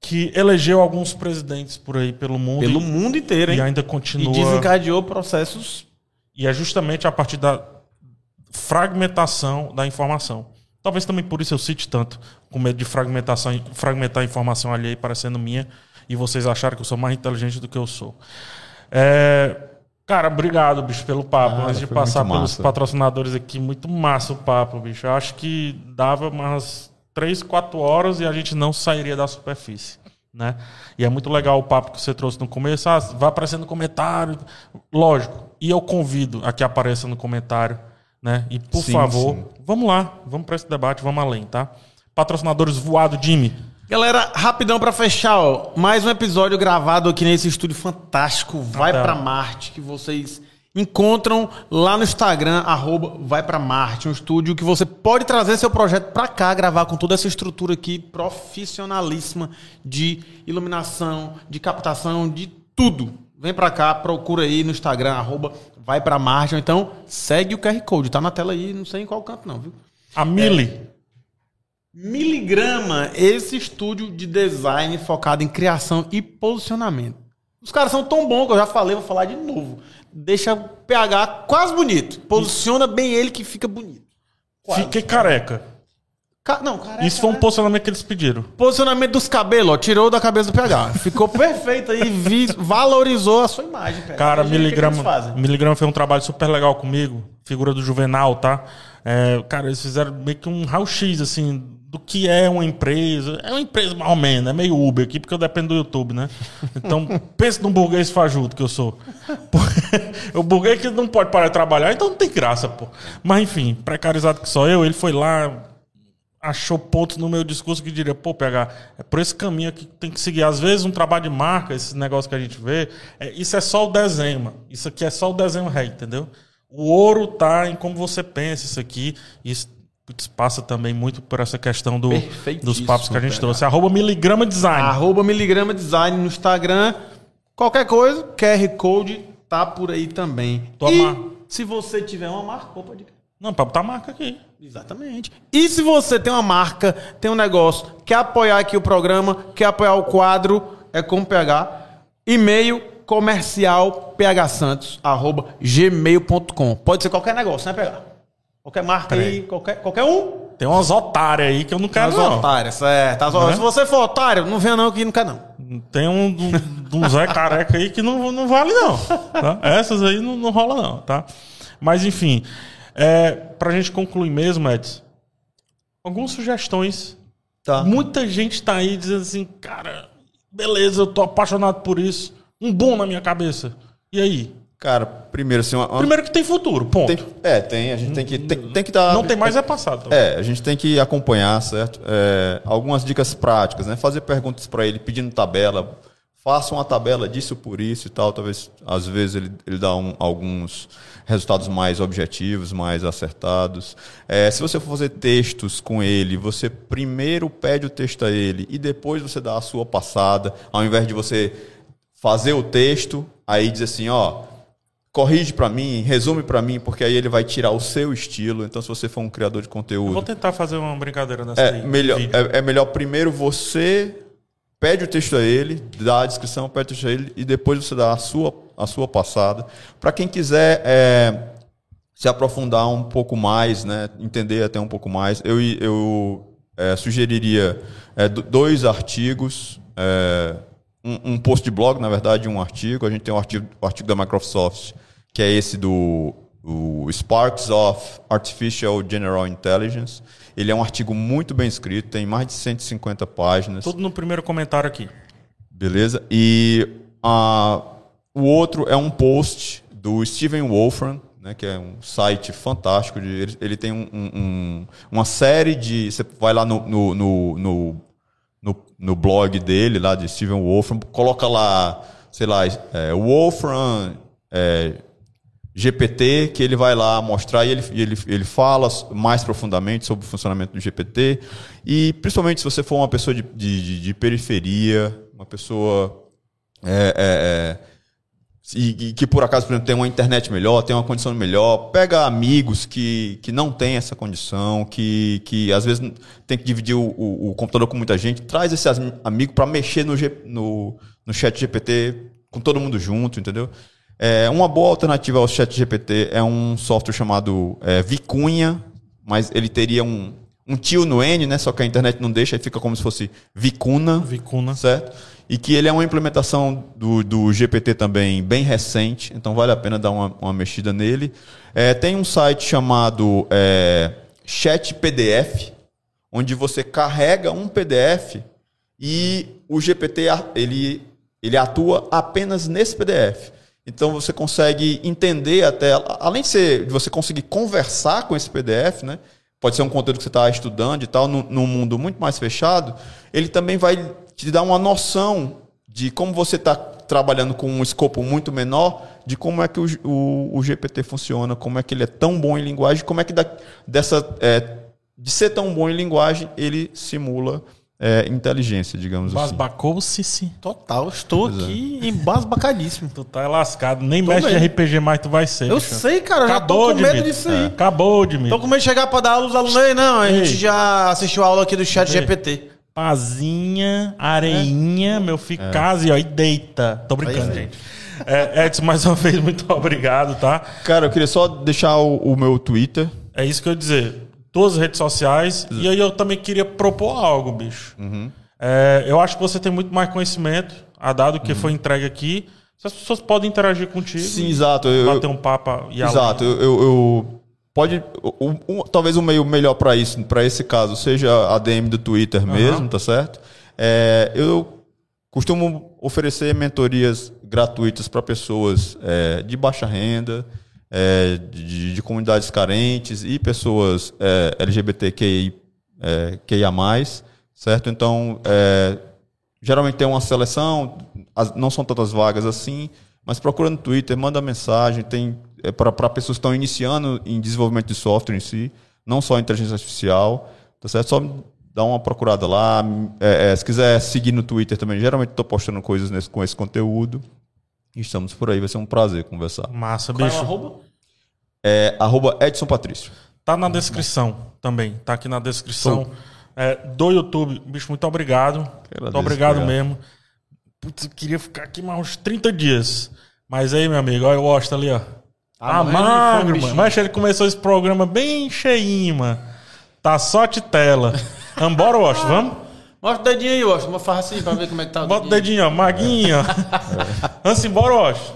que elegeu alguns presidentes por aí pelo mundo Pelo e, mundo inteiro, hein? e ainda E continua. desencadeou processos. E é justamente a partir da fragmentação da informação. Talvez também por isso eu cite tanto, com medo de fragmentação, fragmentar a informação alheia parecendo minha, e vocês acharem que eu sou mais inteligente do que eu sou. É, Cara, obrigado, bicho, pelo papo. Nada, Antes de passar pelos massa. patrocinadores aqui, muito massa o papo, bicho. Eu acho que dava umas 3, 4 horas e a gente não sairia da superfície. Né? E é muito legal o papo que você trouxe no começo. Ah, vai aparecer no comentário. Lógico. E eu convido a que apareça no comentário. Né? E, por Sim, favor, sim. vamos lá. Vamos para esse debate, vamos além, tá? Patrocinadores voado, Jimmy. Galera, rapidão pra fechar, ó. Mais um episódio gravado aqui nesse estúdio fantástico, Vai tá. Pra Marte, que vocês encontram lá no Instagram, arroba Vai Pra Marte, um estúdio que você pode trazer seu projeto pra cá, gravar com toda essa estrutura aqui profissionalíssima de iluminação, de captação, de tudo. Vem pra cá, procura aí no Instagram, arroba Vai Pra Marte, ou então segue o QR Code, tá na tela aí, não sei em qual canto não, viu? A Mili. Miligrama, esse estúdio de design focado em criação e posicionamento. Os caras são tão bons que eu já falei, vou falar de novo. Deixa o PH quase bonito. Posiciona bem ele que fica bonito. Quase. Fiquei careca. Ca- Não, cara. Isso foi um posicionamento que eles pediram. Posicionamento dos cabelos, ó, tirou da cabeça do PH. Ficou perfeito aí, vi- valorizou a sua imagem. Cara, que eles Miligrama. Miligrama fez um trabalho super legal comigo. Figura do Juvenal, tá? É, cara, eles fizeram meio que um raio-x, assim, do que é uma empresa. É uma empresa mais ou menos, é meio Uber aqui, porque eu dependo do YouTube, né? Então, pense num burguês fajuto que eu sou. o burguês que não pode parar de trabalhar, então não tem graça, pô. Mas enfim, precarizado que sou eu, ele foi lá, achou pontos no meu discurso que diria, pô, PH, é por esse caminho aqui que tem que seguir. Às vezes um trabalho de marca, esse negócio que a gente vê, é, isso é só o desenho, mano. Isso aqui é só o desenho ré, entendeu? O ouro tá em como você pensa isso aqui. Isso passa também muito por essa questão do, dos papos que a gente PH. trouxe. Arroba miligrama design. Arroba miligrama design no Instagram. Qualquer coisa, QR Code tá por aí também. E se você tiver uma marca, opa, de... Não, pra botar a marca aqui. Exatamente. E se você tem uma marca, tem um negócio, quer apoiar aqui o programa, quer apoiar o quadro, é com PH. E-mail comercial phsantos, arroba gmail.com. Pode ser qualquer negócio, né, PH? Qualquer marca aí, qualquer, qualquer um. Tem umas otárias aí que eu não quero, As não. otárias, certo. As- Né? Se você for otário, não venha não, que não quer não. Tem um, um, um Zé Careca aí que não, não vale, não. tá? Essas aí não, não rola, não, tá? Mas, enfim, é, pra gente concluir mesmo, Edson, algumas sugestões. Tá. Muita gente tá aí dizendo assim, cara, beleza, eu tô apaixonado por isso. Um boom na minha cabeça. E aí? Cara, primeiro assim, uma, uma- Primeiro que tem futuro, ponto. tem, é, tem, a gente tem que tem, tem que dar não tem mais é passado. É, a gente tem que acompanhar, certo? É, algumas dicas práticas, né? Fazer perguntas para ele, pedindo tabela. Faça uma tabela disso por isso e tal. Talvez, às vezes, ele, ele dá um- alguns resultados mais objetivos, mais acertados. É, se você for fazer textos com ele, você primeiro pede o texto a ele e depois você dá a sua passada, ao invés de você fazer o texto, aí diz assim, ó, corrige para mim, resume para mim, porque aí ele vai tirar o seu estilo. Então, se você for um criador de Eu vou conteúdo, tentar fazer uma brincadeira nessa é aí. melhor, é, é melhor primeiro você pede o texto a ele, dá a descrição, pede o texto a ele e depois você dá a sua, a sua passada. Para quem quiser é, se aprofundar um pouco mais, né, entender até um pouco mais, eu, eu é, sugeriria é, do- dois artigos. é, um, um post de blog, na verdade, um artigo. A gente tem um artigo, o artigo da Microsoft, que é esse do Sparks of Artificial General Intelligence. Ele é um artigo muito bem escrito, tem mais de 150 páginas. Tudo no primeiro comentário aqui. Beleza? E ah, o outro é um post do Steven Wolfram, né, que é um site fantástico. De, ele, ele tem um- um- uma série de. Você vai lá no, no, no, no, no- no blog dele, lá de Steven Wolfram, coloca lá, sei lá, é, Wolfram. é, GPT, que ele vai lá mostrar e ele, ele, ele fala mais profundamente sobre o funcionamento do GPT. E principalmente se você for uma pessoa de, de, de- periferia, uma pessoa é, é, é, e, e que por acaso, por exemplo, tem uma internet melhor, tem uma condição melhor, pega amigos que, que não têm essa condição, que, que às vezes tem que dividir o, o- o computador com muita gente, traz esse amigo para mexer no, no, no chat GPT com todo mundo junto, entendeu? É, uma boa alternativa ao chat GPT é um software chamado é, Vicunha, mas ele teria um, um tio no N, né? Só que a internet não deixa, aí fica como se fosse Vicuna Vicuna. certo? E que ele é uma implementação do, do GPT também bem recente, então vale a pena dar uma, uma mexida nele. É, tem um site chamado é, Chat PDF, onde você carrega um PDF e o GPT ele, ele atua apenas nesse PDF. Então você consegue entender até, além de, ser, de você conseguir conversar com esse PDF, né? Pode ser um conteúdo que você está estudando e tal, num, mundo muito mais fechado, ele também vai te dar uma noção de como você está trabalhando com um escopo muito menor, de como é que o, o, o GPT funciona, como é que ele é tão bom em linguagem, como é que da, dessa é, de ser tão bom em linguagem ele simula é, inteligência, digamos assim. Basbacou-se. Total, estou Pois é. aqui embasbacadíssimo. Tu tá lascado. Nem Tô mexe de bem. RPG mais tu vai ser. Eu bicho. sei, cara, eu já tô Acabou, com medo disso aí. Acabou, Dimitri. Tô com medo de chegar pra dar aula aos alunos aí, não. A Ei. gente já assistiu a aula aqui do chat Ei. GPT. Pazinha, areinha, meu filho, É. casa e ó, e deita. Tô brincando, Aí, gente. É, Edson, mais uma vez, muito obrigado, tá? Cara, eu queria só deixar o, o meu Twitter. É isso que eu ia dizer. Todas as redes sociais. E aí eu também queria propor algo, bicho. Uhum. É, eu acho que você tem muito mais conhecimento, a dado que foi entregue aqui. As pessoas podem interagir contigo. Uhum. Sim, exato. Eu, Bater um papo e Exato, eu, eu- eu- pode o- talvez o meio melhor para isso, para esse caso, seja a DM do Twitter mesmo, tá certo? É, eu costumo oferecer mentorias gratuitas para pessoas é, de baixa renda, é, de, de comunidades carentes e pessoas é, LGBTQI é, certo? Então, é, geralmente tem uma seleção, as- não são tantas vagas assim, mas procura no Twitter, manda mensagem, tem é, para pessoas que estão iniciando em desenvolvimento de software em si, não só inteligência artificial, tá certo? Só dá uma procurada lá. é, é, se quiser seguir no Twitter também, geralmente estou postando coisas nesse- com esse conteúdo. Estamos por aí, vai ser um prazer conversar. Massa, Qual é o bicho. arroba? É arroba Edson Patrício. Tá na descrição também. Tá aqui na descrição é, do YouTube. Bicho, muito obrigado. muito agradeço, obrigado obrigado. mesmo. Putz, eu queria ficar aqui mais uns 30 dias. Mas aí, meu amigo, olha o Washington ali, ó. Tá morrendo de fome, magro, mano. Mas ele começou esse programa bem cheinho, mano. Tá só tela. Vambora, Washington, vamos? Mostra o dedinho aí, Washington. Uma farra assim pra ver como é que tá o Bota o dedinho, ó, maguinho. ó. Vamos embora, Washington.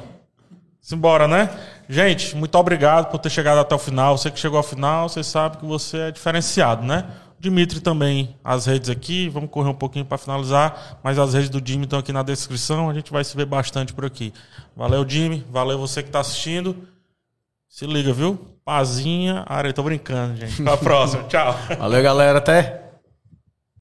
Simbora, né? Gente, muito obrigado por ter chegado até o final. Você que chegou ao final, você sabe que você é diferenciado, né? O Dimitri também, as redes aqui. Vamos correr um pouquinho para finalizar, mas as redes do Jimmy estão aqui na descrição. A gente vai se ver bastante por aqui. Valeu, Jimmy. Valeu você que está assistindo. Se liga, viu? Pazinha, área. Tô brincando, gente. Até a próxima. Tchau. Valeu, galera. Até.